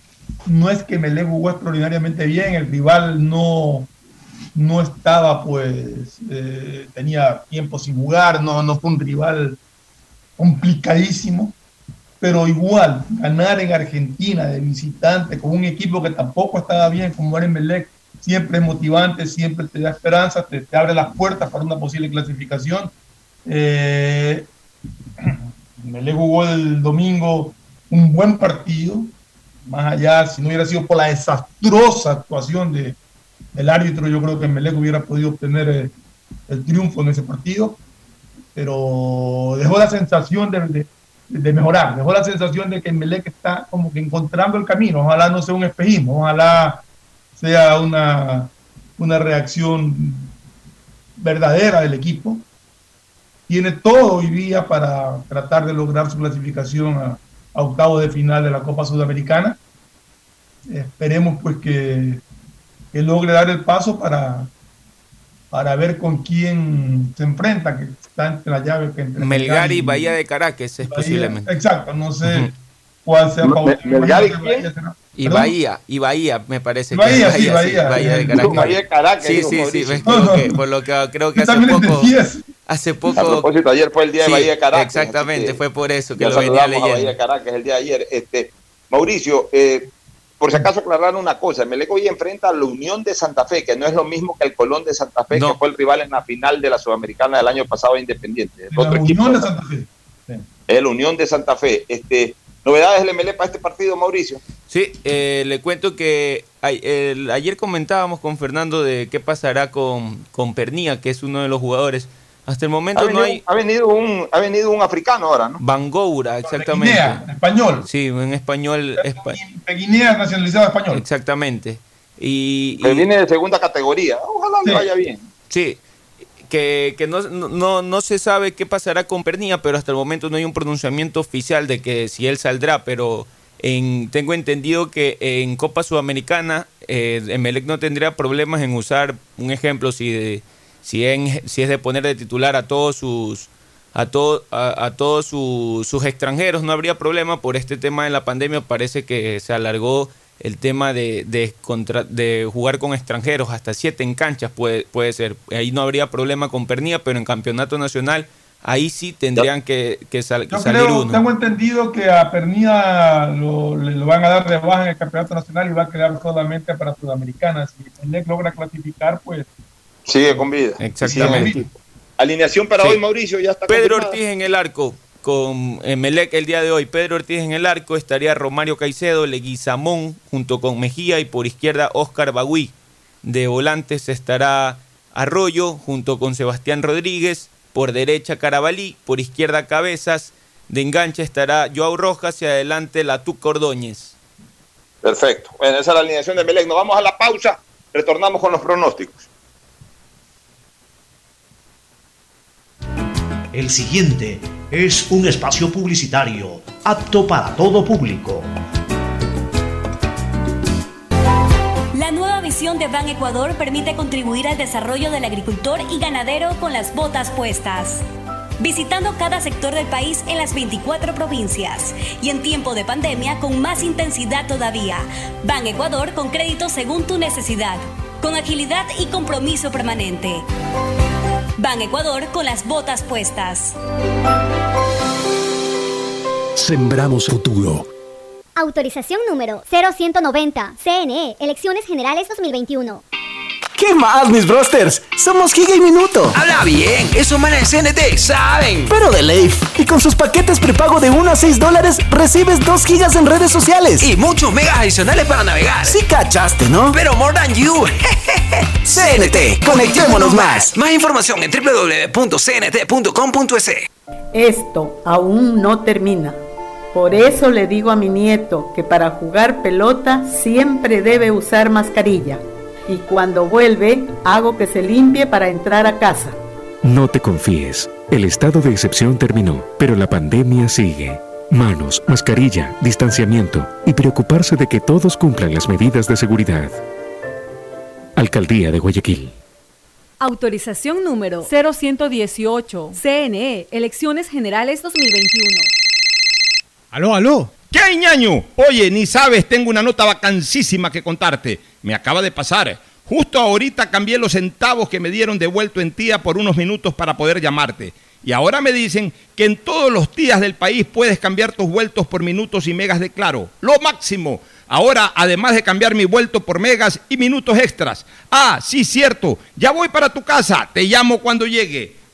no es que Melec jugó extraordinariamente bien, el rival no, no estaba, pues, eh, tenía tiempo sin jugar, no, no fue un rival complicadísimo pero igual, ganar en Argentina de visitante con un equipo que tampoco estaba bien como era en Melec, siempre es motivante, siempre te da esperanza, te, te abre las puertas para una posible clasificación. Eh, Melec jugó el domingo un buen partido, más allá, si no hubiera sido por la desastrosa actuación de, del árbitro, yo creo que Melec hubiera podido obtener el, el triunfo en ese partido, pero dejó la sensación de, de de mejorar. Dejó la sensación de que Melec está como que encontrando el camino. Ojalá no sea un espejismo, ojalá sea una, una reacción verdadera del equipo. Tiene todo hoy día para tratar de lograr su clasificación a, a octavos de final de la Copa Sudamericana. Esperemos pues que, que logre dar el paso para, para ver con quién se enfrenta, que está entre la llave que entre
Melgar y Bahía de Caracas es
Bahía-
posiblemente.
Exacto, no sé cuál sea
No, Melgar y quién?
Bahía
Y
¿Perdón?
Bahía, y Bahía me parece
Bahía,
que
sí,
es
Bahía.
Bahía de Caracas.
Bahía de Caracas,
Sí, sí, sí, ves, por, lo que, por lo que creo que hace poco,
entendías.
hace poco.
A propósito, ayer fue el día de
Sí,
Bahía de Caracas.
Exactamente,
que
fue por eso que lo venía
a Bahía
leyendo.
de Caracas el día de ayer. Este, Mauricio, eh, por si acaso aclarar una cosa, Melec hoy enfrenta a la Unión de Santa Fe, que no es lo mismo que el Colón de Santa Fe, que fue el rival en la final de la Sudamericana del año pasado a Independiente. El
La
otro equipo
Unión de Santa Fe.
el Unión de Santa Fe. Este, novedades del MLE para este partido, Mauricio.
Sí, eh, le cuento que el- ayer comentábamos con Fernando de qué pasará con, con Pernía, que es uno de los jugadores. Hasta el momento
Ha
no hay.
ha venido un ha venido un africano ahora, ¿no?
Bangoura, exactamente.
Guinea, español.
Sí, en español. espa-
De Guinea nacionalizado español.
Exactamente. Y,
Que
y-
viene de segunda categoría. Ojalá le vaya bien.
Sí, que, que no, no, no se sabe qué pasará con Pernilla, pero hasta el momento no hay un pronunciamiento oficial de que si él saldrá, pero en, tengo entendido que en Copa Sudamericana eh, Emelec no tendría problemas en usar, un ejemplo, si, de- si, en- si es de poner de titular a todos sus a, todo, a, a todos sus- sus extranjeros, no habría problema por este tema de la pandemia, parece que se alargó el tema de, de, contra- de jugar con extranjeros, hasta siete en canchas puede, puede ser. Ahí no habría problema con Pernilla, pero en campeonato nacional, ahí sí tendrían que, que sal-
Yo
salir
creo,
uno.
tengo entendido que a Pernilla lo, lo van a dar de baja en el campeonato nacional y va a quedar solamente para Sudamericana. Si el NEC logra clasificar, pues
Sigue con vida.
Exactamente.
Sigue con vida. Alineación para
Sí.
hoy, Mauricio, ya está
Pedro
confirmada.
Ortiz en el arco, con Emelec el día de hoy. Pedro Ortiz en el arco, estaría Romario Caicedo, Leguizamón junto con Mejía y por izquierda Oscar Bagüí. De volantes estará Arroyo junto con Sebastián Rodríguez, por derecha Carabalí, por izquierda Cabezas, de enganche estará Joao Rojas y adelante Latuc Ordóñez.
Perfecto. Bueno, esa es la alineación de Melec. Nos vamos a la pausa. Retornamos con los pronósticos.
El siguiente es un espacio publicitario apto para todo público.
La nueva visión de Ban Ecuador permite contribuir al desarrollo del agricultor y ganadero con las botas puestas. Visitando cada sector del país en las 24 provincias y en tiempo de pandemia con más intensidad todavía. Ban Ecuador con crédito según tu necesidad, con agilidad y compromiso permanente. Ban Ecuador con las botas puestas.
Sembramos futuro.
Autorización número 0190. CNE, Elecciones Generales 2021.
¿Qué más, mis brosters? Somos Giga y Minuto.
Habla bien, esos manes de CNT saben.
Pero de Leif. Y con sus paquetes prepago de 1 a 6 dólares, recibes 2 gigas en redes sociales.
Y muchos megas adicionales para navegar.
Sí cachaste, ¿no?
Pero more than you.
CNT, conectémonos más.
Más información en www.cnt.com.es.
Esto aún no termina. Por eso le digo a mi nieto que para jugar pelota siempre debe usar mascarilla. Y cuando vuelve, hago que se limpie para entrar a casa.
No te confíes. El estado de excepción terminó, pero la pandemia sigue. Manos, mascarilla, distanciamiento y preocuparse de que todos cumplan las medidas de seguridad. Alcaldía de Guayaquil.
Autorización número 0118. CNE, Elecciones Generales 2021.
Aló, aló. ¿Qué hay, ñaño? Oye, ni sabes, tengo una nota vacancísima que contarte. Me acaba de pasar. Justo ahorita cambié los centavos que me dieron devuelto en tía por unos minutos para poder llamarte. Y ahora me dicen que en todos los días del país puedes cambiar tus vueltos por minutos y megas de claro. Lo máximo. Ahora, además de cambiar mi vuelto por megas y minutos extras. Ah, sí, cierto. Ya voy para tu casa. Te llamo cuando llegue.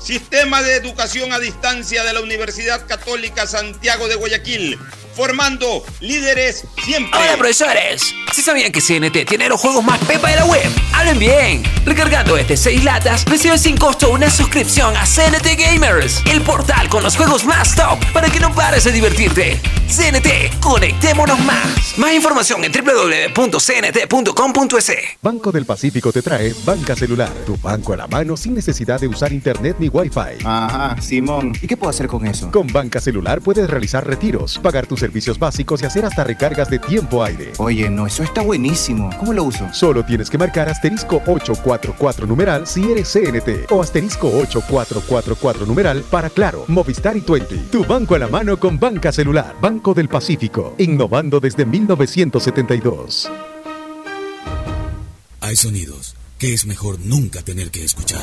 Sistema de Educación a Distancia de la Universidad Católica Santiago de Guayaquil formando líderes siempre.
Hola profesores, si sabían que CNT tiene los juegos más pepa de la web, hablen bien. Recargando este 6 latas, recibes sin costo una suscripción a CNT Gamers, el portal con los juegos más top para que no pares de divertirte. CNT, conectémonos más. Más información en www.cnt.com.es.
Banco del Pacífico te trae Banca Celular, tu banco a la mano sin necesidad de usar internet ni wifi.
Ajá, Simón. ¿Y qué puedo hacer con eso?
Con Banca Celular puedes realizar retiros, pagar tus servicios básicos y hacer hasta recargas de tiempo aire.
Oye, no, eso está buenísimo. ¿Cómo lo uso?
Solo tienes que marcar asterisco 844 numeral si eres CNT o asterisco 8444 numeral para Claro, Movistar y Twenty. Tu banco a la mano con Banca Celular. Banco del Pacífico, innovando desde 1972.
Hay sonidos que es mejor nunca tener que escuchar.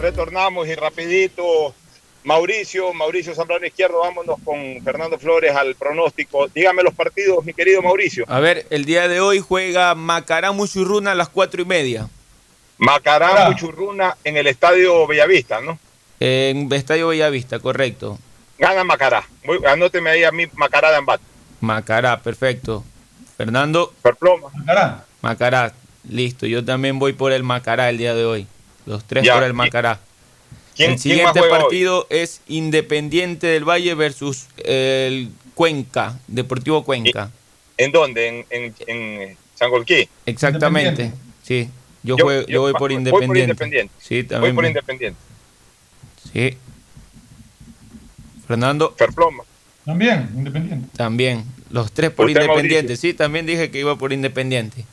retornamos y rapidito. Mauricio, Mauricio Zambrano Izquierdo, vámonos con Fernando Flores al pronóstico. Dígame los partidos, mi querido Mauricio.
A ver, el día de hoy juega Macará Muchurruna a las cuatro y media.
Macará Muchurruna en el Estadio Bellavista, ¿no?
En Estadio Bellavista, correcto.
Gana Macará. Voy, anóteme ahí a mí Macará de Ambat.
Macará, perfecto. Fernando.
Perploma.
Macará.
Macará, listo. Yo también voy por el Macará el día de hoy. Los tres
Ya,
por el
¿y-
Macará.
¿Quién-
el
quién más
siguiente
hoy?
partido es Independiente del Valle versus el Cuenca, Deportivo Cuenca.
¿En dónde? ¿En, en, en San Golquí?
Exactamente. Sí. Yo,
Yo-
juego- yo
yo
voy
voy
por
por
Independiente. Sí,
Voy
también.
por
me-
Independiente.
Sí. Fernando.
Perploma.
También, independiente.
También. Los tres por
Usted,
Independiente. Sí, también dije que iba por Independiente.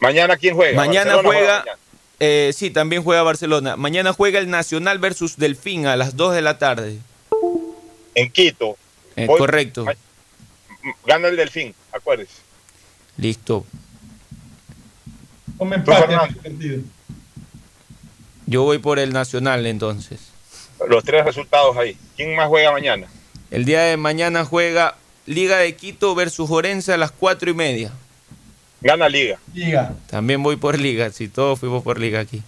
¿Mañana quién juega?
Mañana
¿Barcelona
juega.
mañana?
Eh, sí, también juega Barcelona. Mañana juega el Nacional versus Delfín a las 2 de la tarde.
En Quito.
Eh, correcto.
Gana el Delfín, acuérdese.
Listo.
Tú,
empate este.
Yo voy por el Nacional entonces.
Los tres resultados ahí. ¿Quién más juega mañana?
El día de mañana juega Liga de Quito versus Orense a las 4 y media.
Gana Liga.
Liga.
También voy por Liga, si todos fuimos por Liga aquí.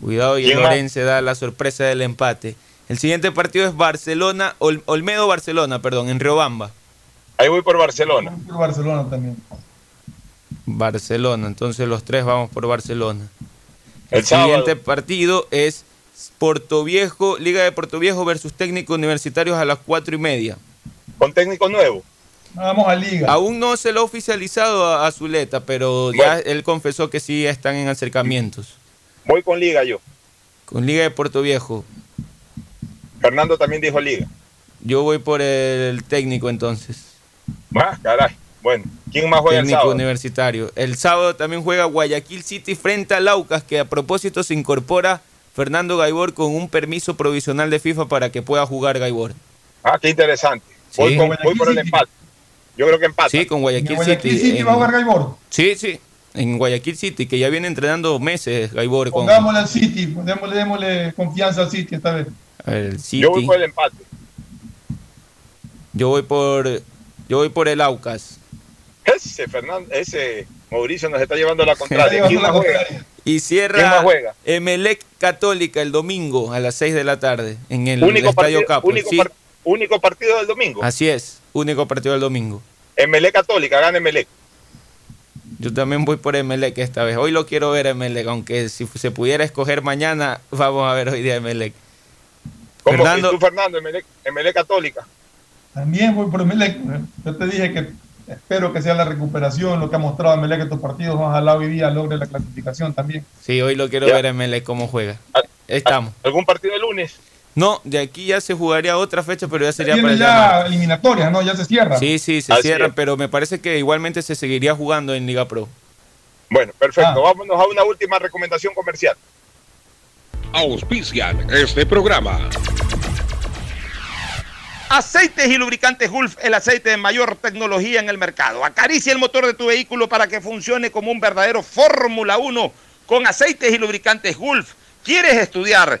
Cuidado y el. Orense da la sorpresa del empate. El siguiente partido es Barcelona, Ol- Olmedo Barcelona, perdón, en Riobamba.
Ahí voy por Barcelona.
Por Barcelona también.
Barcelona, entonces los tres vamos por Barcelona. El, siguiente partido es Portoviejo, Liga de Portoviejo versus Técnicos Universitarios a las cuatro y media.
Con técnico nuevo.
Vamos a Liga.
Aún no se lo ha oficializado a, a Zuleta, pero ya él confesó que sí están en acercamientos.
Voy con Liga yo.
Con Liga de Portoviejo.
Fernando también dijo Liga.
Yo voy por el técnico entonces.
Ah, caray. Bueno, ¿quién más juega el
técnico
sábado?
universitario. El sábado también juega Guayaquil City frente a Laucas, que a propósito se incorpora Fernando Gaibor con un permiso provisional de FIFA para que pueda jugar Gaibor.
Ah, qué interesante. Voy,
Sí.
con- voy por el empate. Yo creo que empate.
Sí, con Guayaquil,
Guayaquil
City.
City
en-
va a jugar Gaibor.
Sí, sí. En Guayaquil City, que ya viene entrenando meses Gaibor con
Pongámosle al City, démosle, démosle confianza al City esta vez.
el City.
Yo voy por el empate.
Yo voy por yo voy por el Aucas.
Ese Fernando, ese
Mauricio nos está llevando la contraria. ¿Quién más juega?
Y cierra. Emelec Católica el domingo a las 6 de la tarde en el
Único
Estadio
partido,
Capo.
único,
Sí,
par- único partido del domingo.
así es, único partido del domingo.
Emelec Católica, gana Emelec.
Yo también voy por Emelec esta vez. Hoy lo quiero ver Emelec, aunque si se pudiera escoger mañana, vamos a ver hoy día Emelec.
¿Cómo?
Fernando-
¿Y tú, Fernando? Emelec, Emelec Católica.
También voy por Emelec. Yo te dije que espero que sea la recuperación lo que ha mostrado Emelec estos partidos. Ojalá hoy día logre la clasificación también.
Sí, hoy lo quiero
Ya.
ver Emelec cómo juega. Estamos.
¿Algún partido el lunes?
No, de aquí ya se jugaría otra fecha, pero ya sería para el día
ya
martes.
eliminatorias, ¿no? Ya se cierra.
Sí, sí, se
Así
cierra,
es.
pero me parece que igualmente se seguiría jugando en Liga Pro.
Bueno, perfecto. Vámonos a una última recomendación comercial.
Auspician este programa.
Aceites y lubricantes Gulf, el aceite de mayor tecnología en el mercado. Acaricia el motor de tu vehículo para que funcione como un verdadero Fórmula 1 con aceites y lubricantes Gulf. ¿Quieres estudiar,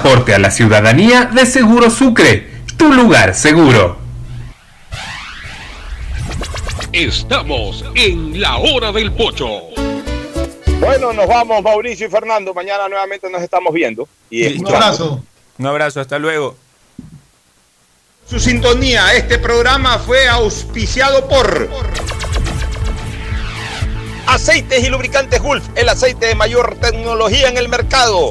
aporte a la ciudadanía de Seguro Sucre, tu lugar seguro.
Estamos en la hora del pocho.
Bueno, nos vamos, Mauricio y Fernando. Mañana nuevamente nos estamos viendo. Y
Listo.
escuchando.
Un abrazo, hasta luego.
Su sintonía, este programa fue auspiciado por Aceites y lubricantes Gulf, el aceite de mayor tecnología en el mercado.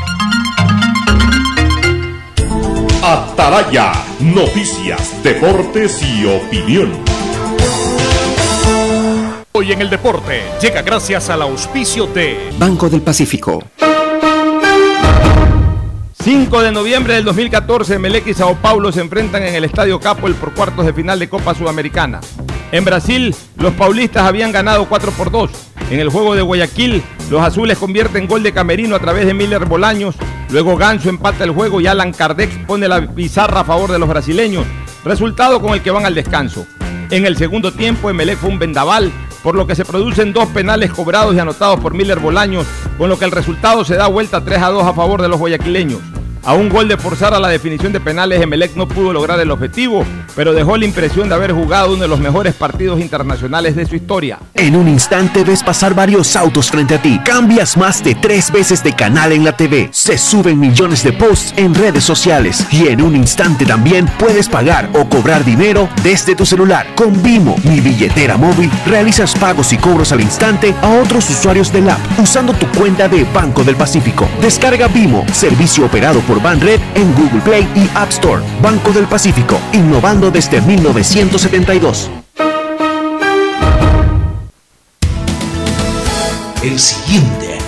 Atalaya, noticias, deportes y opinión.
Hoy en el deporte llega gracias al auspicio de
Banco del Pacífico.
5 de noviembre del 2014, Melec y Sao Paulo se enfrentan en el Estadio Capo el por cuartos de final de Copa Sudamericana. En Brasil, los paulistas habían ganado 4 por 2. En el juego de Guayaquil, los azules convierten gol de Camerino a través de Miller Bolaños. Luego Ganso empata el juego y Alan Kardec pone la pizarra a favor de los brasileños. Resultado con el que van al descanso. En el segundo tiempo, Emelec fue un vendaval, por lo que se producen dos penales cobrados y anotados por Miller Bolaños, con lo que el resultado se da vuelta 3 a 2 a favor de los guayaquileños. A un gol de forzar a la definición de penales, Emelec no pudo lograr el objetivo, pero dejó la impresión de haber jugado uno de los mejores partidos internacionales de su historia.
En un instante ves pasar varios autos frente a ti. Cambias más de tres veces de canal en la TV. Se suben millones de posts en redes sociales. Y en un instante también puedes pagar o cobrar dinero desde tu celular. Con Vimo, mi billetera móvil, realizas pagos y cobros al instante a otros usuarios del app usando tu cuenta de Banco del Pacífico. Descarga Vimo, servicio operado por Banred en Google Play y App Store. Banco del Pacífico, innovando desde 1972.
El siguiente